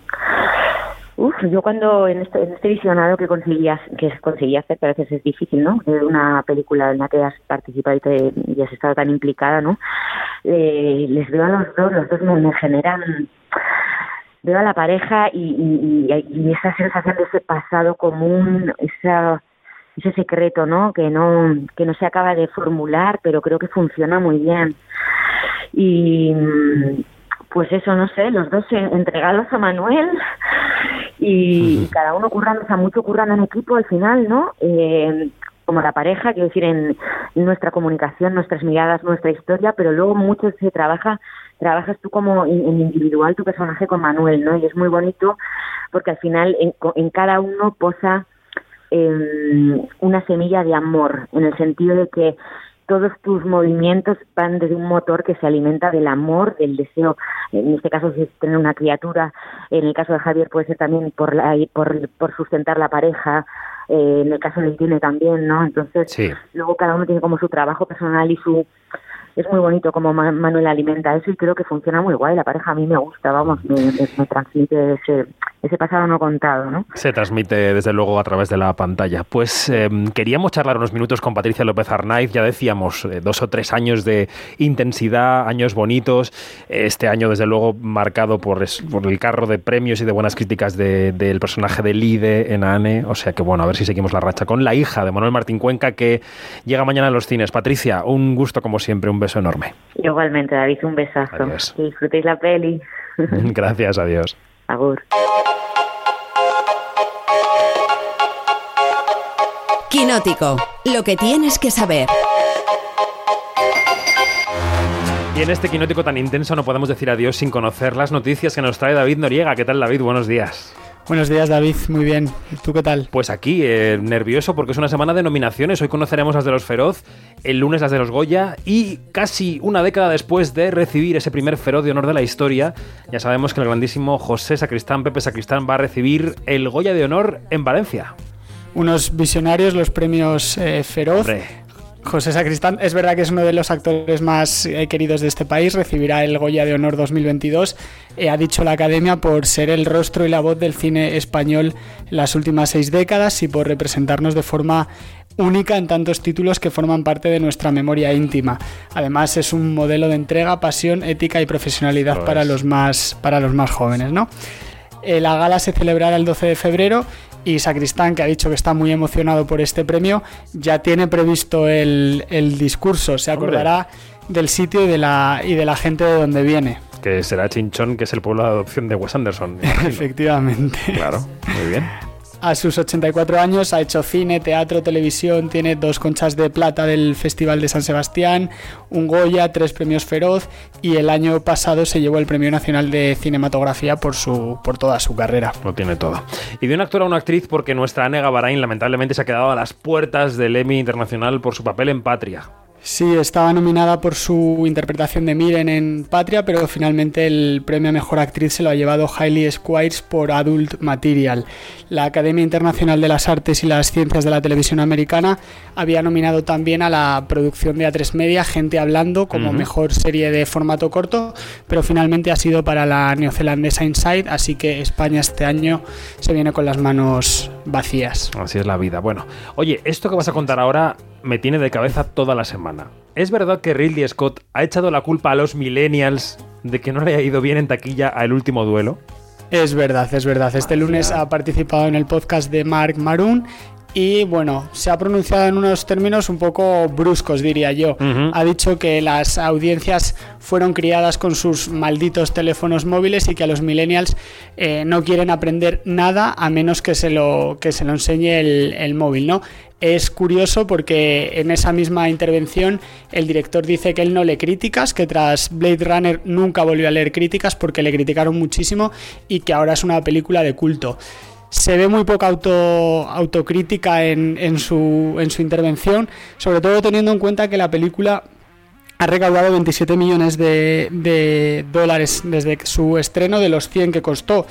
Uf, yo cuando en este, en este visionado que conseguías que conseguí hacer, que a veces es difícil, ¿no? De una película en la que has participado y, te, y has estado tan implicada, ¿no? Eh, les veo a los dos, los dos me, me generan veo a la pareja y, y, esa sensación de ese pasado común, esa, ese secreto, ¿no? Que no que no se acaba de formular, pero creo que funciona muy bien. Y pues eso, no sé, los dos entregados a Manuel y, y cada uno currando, o sea, mucho currando en equipo al final, ¿no? Eh, como la pareja, quiero decir, en nuestra comunicación, nuestras miradas, nuestra historia, pero luego mucho se trabaja, trabajas tú como en, individual tu personaje con Manuel, ¿no? Y es muy bonito porque al final en, en cada uno posa eh, una semilla de amor, en el sentido de que todos tus movimientos van desde un motor que se alimenta del amor, del deseo, en este caso si es tener una criatura, en el caso de Javier puede ser también por, la, por sustentar la pareja, eh, en el caso de Irene también, ¿no? Entonces, Sí. luego cada uno tiene como su trabajo personal y su... Es muy bonito como Ma- Manuel alimenta eso y creo que funciona muy guay. La pareja a mí me gusta, vamos, me, transmite ese, ese pasado no contado, ¿no? Se transmite desde luego a través de la pantalla. Pues eh, queríamos charlar unos minutos con Patricia López Arnaiz, ya decíamos, eh, dos o tres años de intensidad, años bonitos, este año desde luego marcado por, por el carro de premios y de buenas críticas de- del personaje de Lide en Ane, o sea que bueno, a ver si seguimos la racha con la hija de Manuel Martín Cuenca que llega mañana a los cines. Patricia, un gusto como siempre, un beso enorme. Igualmente, David, un besazo. Adiós. Que disfrutéis la peli. Gracias, adiós. Agur. Quinótico, lo que tienes que saber. Y en este quinótico tan intenso no podemos decir adiós sin conocer las noticias que nos trae David Noriega. ¿Qué tal, David? Buenos días. Buenos días, David. Muy bien. ¿Y ¿Tú qué tal? Pues aquí, eh, nervioso porque es una semana de nominaciones. Hoy conoceremos las de los Feroz, el lunes las de los Goya y casi una década después de recibir ese primer Feroz de honor de la historia, ya sabemos que el grandísimo José Sacristán, Pepe Sacristán, va a recibir el Goya de honor en Valencia. Unos visionarios, los premios eh, Feroz. Hombre. José Sacristán es verdad que es uno de los actores más eh, queridos de este país, recibirá el Goya de Honor 2022, eh, ha dicho la Academia por ser el rostro y la voz del cine español en las últimas seis décadas y por representarnos de forma única en tantos títulos que forman parte de nuestra memoria íntima. Además es un modelo de entrega, pasión, ética y profesionalidad para los más para los más jóvenes, ¿no? Eh, la gala se celebrará el 12 de febrero y Sacristán, que ha dicho que está muy emocionado por este premio, ya tiene previsto el, el discurso. Se Hombre. acordará del sitio y de, la, y de la gente de donde viene. Que será Chinchón, que es el pueblo de adopción de Wes Anderson. Efectivamente. claro, muy bien. A sus 84 años ha hecho cine, teatro, televisión, tiene dos conchas de plata del Festival de San Sebastián, un Goya, tres premios Feroz y el año pasado se llevó el Premio Nacional de Cinematografía por, su, por toda su carrera. Lo tiene todo. Y de un actor a una actriz porque nuestra Anega Barain lamentablemente se ha quedado a las puertas del Emmy Internacional por su papel en Patria. Sí, estaba nominada por su interpretación de Miren en Patria, pero finalmente el premio a Mejor Actriz se lo ha llevado Hailey Squires por Adult Material. La Academia Internacional de las Artes y las Ciencias de la Televisión Americana había nominado también a la producción de A3 Media Gente Hablando como mejor serie de formato corto, pero finalmente ha sido para la neozelandesa Inside, así que España este año se viene con las manos vacías. Así es la vida. Bueno, oye, esto que vas a contar ahora me tiene de cabeza toda la semana. ¿Es verdad que Ridley Scott ha echado la culpa a los millennials de que no le haya ido bien en taquilla al último duelo? Es verdad, es verdad. Este lunes ha participado en el podcast de Mark Maroon y bueno, se ha pronunciado en unos términos un poco bruscos, diría yo. Ha dicho que las audiencias fueron criadas con sus malditos teléfonos móviles y que a los millennials eh, no quieren aprender nada a menos que se lo, que se lo enseñe el, el móvil, ¿no? Es curioso porque en esa misma intervención el director dice que él no lee críticas, que tras Blade Runner nunca volvió a leer críticas porque le criticaron muchísimo y que ahora es una película de culto. Se ve muy poca auto, autocrítica en, en su, en su intervención, sobre todo teniendo en cuenta que la película ha recaudado 27 millones de, de dólares desde su estreno de los 100 que costó.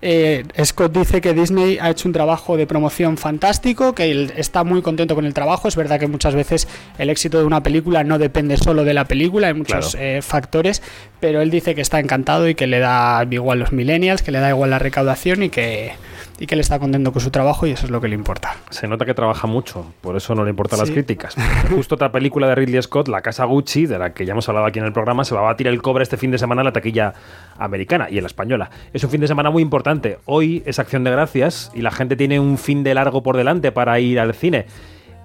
Eh, Scott dice que Disney ha hecho un trabajo de promoción fantástico, que él está muy contento con el trabajo. Es verdad que muchas veces el éxito de una película no depende solo de la película, hay muchos Claro. eh, factores, pero él dice que está encantado y que le da igual los millennials, que le da igual la recaudación y que, y que él está contento con su trabajo y eso es lo que le importa. Se nota que trabaja mucho, por eso no le importan las críticas. Justo otra película de Ridley Scott, La Casa Gucci, de la que ya hemos hablado aquí en el programa, se va a batir el cobre este fin de semana en la taquilla americana y en la española. Es un fin de semana muy importante. Hoy es Acción de Gracias y la gente tiene un fin de largo por delante para ir al cine.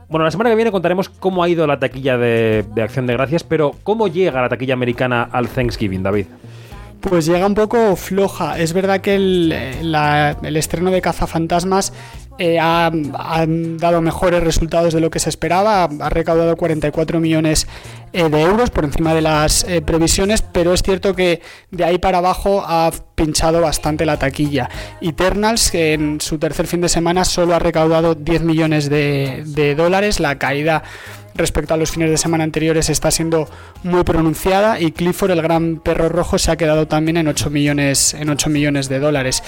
Bueno, la semana que viene contaremos cómo ha ido la taquilla de, de Acción de Gracias, pero ¿cómo llega la taquilla americana al Thanksgiving, David? Pues llega un poco floja. Es verdad que el, estreno de Cazafantasmas eh, ha, dado mejores resultados de lo que se esperaba. Ha, recaudado 44 millones eh, de euros por encima de las eh, previsiones, pero es cierto que de ahí para abajo ha pinchado bastante la taquilla. Eternals, que en su tercer fin de semana solo ha recaudado 10 millones de dólares. La caída respecto a los fines de semana anteriores está siendo muy pronunciada y Clifford, el gran perro rojo, se ha quedado también en 8 millones, en 8 millones de dólares.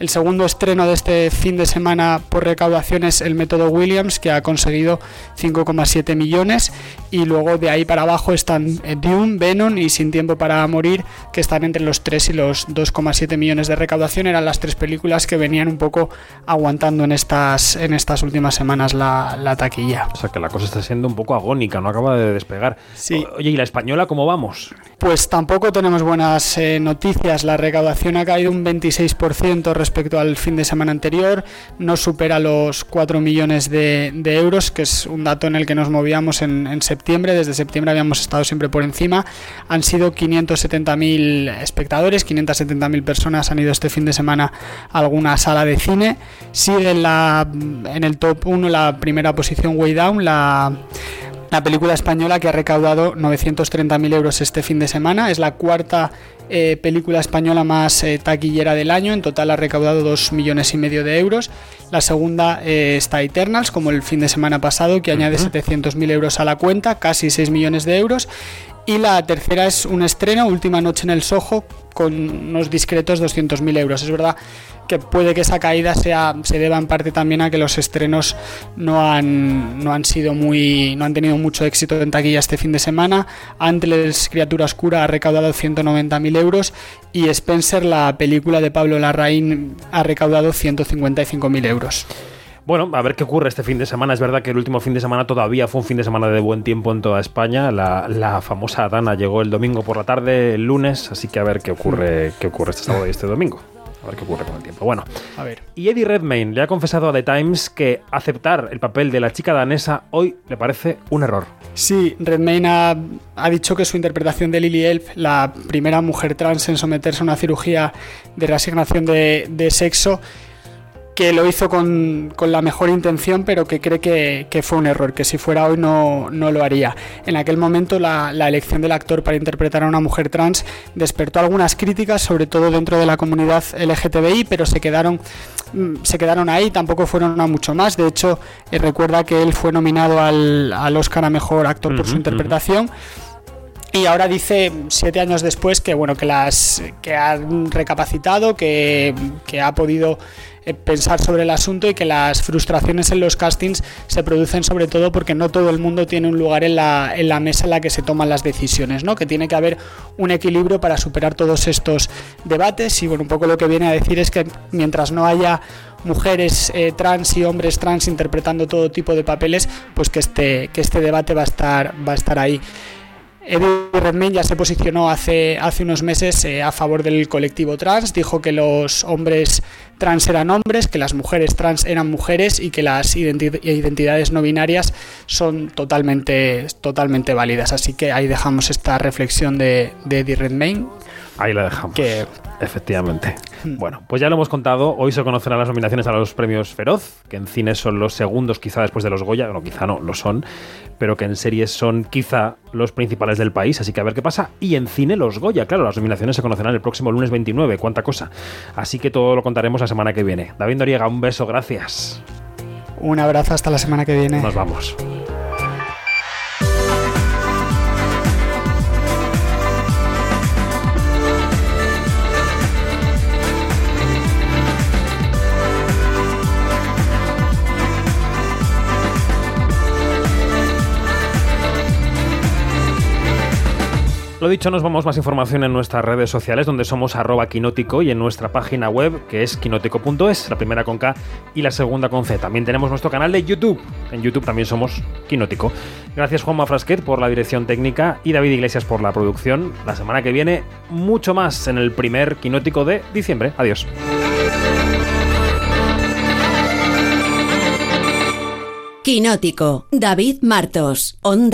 El segundo estreno de este fin de semana por recaudación es el método Williams, que ha conseguido 5,7 millones. Y luego de ahí para abajo están eh, Dune, Venom y Sin Tiempo para Morir, que están entre los 3 y los 2,7 millones de recaudación. Eran las tres películas que venían un poco aguantando en estas, en estas últimas semanas la, la taquilla. O sea que la cosa está siendo un poco agónica, no acaba de despegar. Sí. Oye, ¿y la española cómo vamos? Pues tampoco tenemos buenas eh, noticias. La recaudación ha caído un 26% respecto al fin de semana anterior. No supera los 4 millones de, de euros, que es un dato en el que nos movíamos en, en septiembre. Desde septiembre habíamos estado siempre por encima. Han sido 570.000 espectadores, 570.000 personas han ido este fin de semana a alguna sala de cine. Sigue en, la, en el top 1 la primera posición Way Down, la Una película española que ha recaudado 930.000 euros este fin de semana. Es la cuarta eh, película española más eh, taquillera del año. En total ha recaudado 2 millones y medio de euros. La segunda eh, está Eternals, como el fin de semana pasado, que añade 700.000 euros a la cuenta, casi 6 millones de euros. Y la tercera es un estreno, Última Noche en el Soho, con unos discretos 200.000 euros. Es verdad que puede que esa caída sea, se deba en parte también a que los estrenos no han, no han sido muy. no han tenido mucho éxito en taquilla este fin de semana. Antes Criatura Oscura ha recaudado 190.000 euros y Spencer, la película de Pablo Larraín, ha recaudado 155.000 euros. Bueno, a ver qué ocurre este fin de semana. Es verdad que el último fin de semana todavía fue un fin de semana de buen tiempo en toda España. La, la famosa Dana llegó el domingo por la tarde, el lunes, así que a ver qué ocurre, qué ocurre este sábado y este domingo. A ver qué ocurre con el tiempo. Bueno, A ver. y Eddie Redmayne le ha confesado a The Times que aceptar el papel de la chica danesa hoy le parece un error. Sí, Redmayne ha, ha dicho que su interpretación de Lily Elf, la primera mujer trans en someterse a una cirugía de reasignación de, de sexo, que lo hizo con, con la mejor intención, pero que cree que, que fue un error, que si fuera hoy no, no lo haría. En aquel momento la, la elección del actor para interpretar a una mujer trans despertó algunas críticas, sobre todo dentro de la comunidad LGTBI, pero se quedaron mm, se quedaron ahí, tampoco fueron a mucho más. De hecho, eh, recuerda que él fue nominado al, al Oscar a Mejor Actor por su interpretación. Y ahora dice, siete años después, que bueno, que las que han recapacitado, que, que ha podido eh, pensar sobre el asunto y que las frustraciones en los castings se producen sobre todo porque no todo el mundo tiene un lugar en la, en la mesa en la que se toman las decisiones, ¿no? Que tiene que haber un equilibrio para superar todos estos debates y bueno, un poco lo que viene a decir es que mientras no haya mujeres eh, trans y hombres trans interpretando todo tipo de papeles, pues que este, que este debate va a estar, va a estar ahí. Eddie Redmayne ya se posicionó hace, hace unos meses eh, a favor del colectivo trans, dijo que los hombres trans eran hombres, que las mujeres trans eran mujeres y que las identi- identidades no binarias son totalmente, totalmente válidas. Así que ahí dejamos esta reflexión de, de Eddie Redmayne. Ahí la dejamos. Que- Efectivamente. Bueno, pues ya lo hemos contado. Hoy se conocerán las nominaciones a los premios Feroz, que en cines son los segundos, quizá después de los Goya. No, quizá no, lo son. Pero que en series son quizá los principales del país. Así que a ver qué pasa. Y en cine los Goya. Claro, las nominaciones se conocerán el próximo lunes 29. Cuánta cosa. Así que todo lo contaremos la semana que viene. David Noriega, un beso. Gracias. Un abrazo hasta la semana que viene. Nos vamos. Lo dicho, nos vamos más información en nuestras redes sociales, donde somos arroba quinótico y en nuestra página web, que es quinótico.es, la primera con K y la segunda con C. También tenemos nuestro canal de YouTube. En YouTube también somos Quinótico. Gracias Juanma Frasquet por la dirección técnica y David Iglesias por la producción. La semana que viene, mucho más en el primer Quinótico de diciembre. Adiós. Quinótico, David Martos, Onda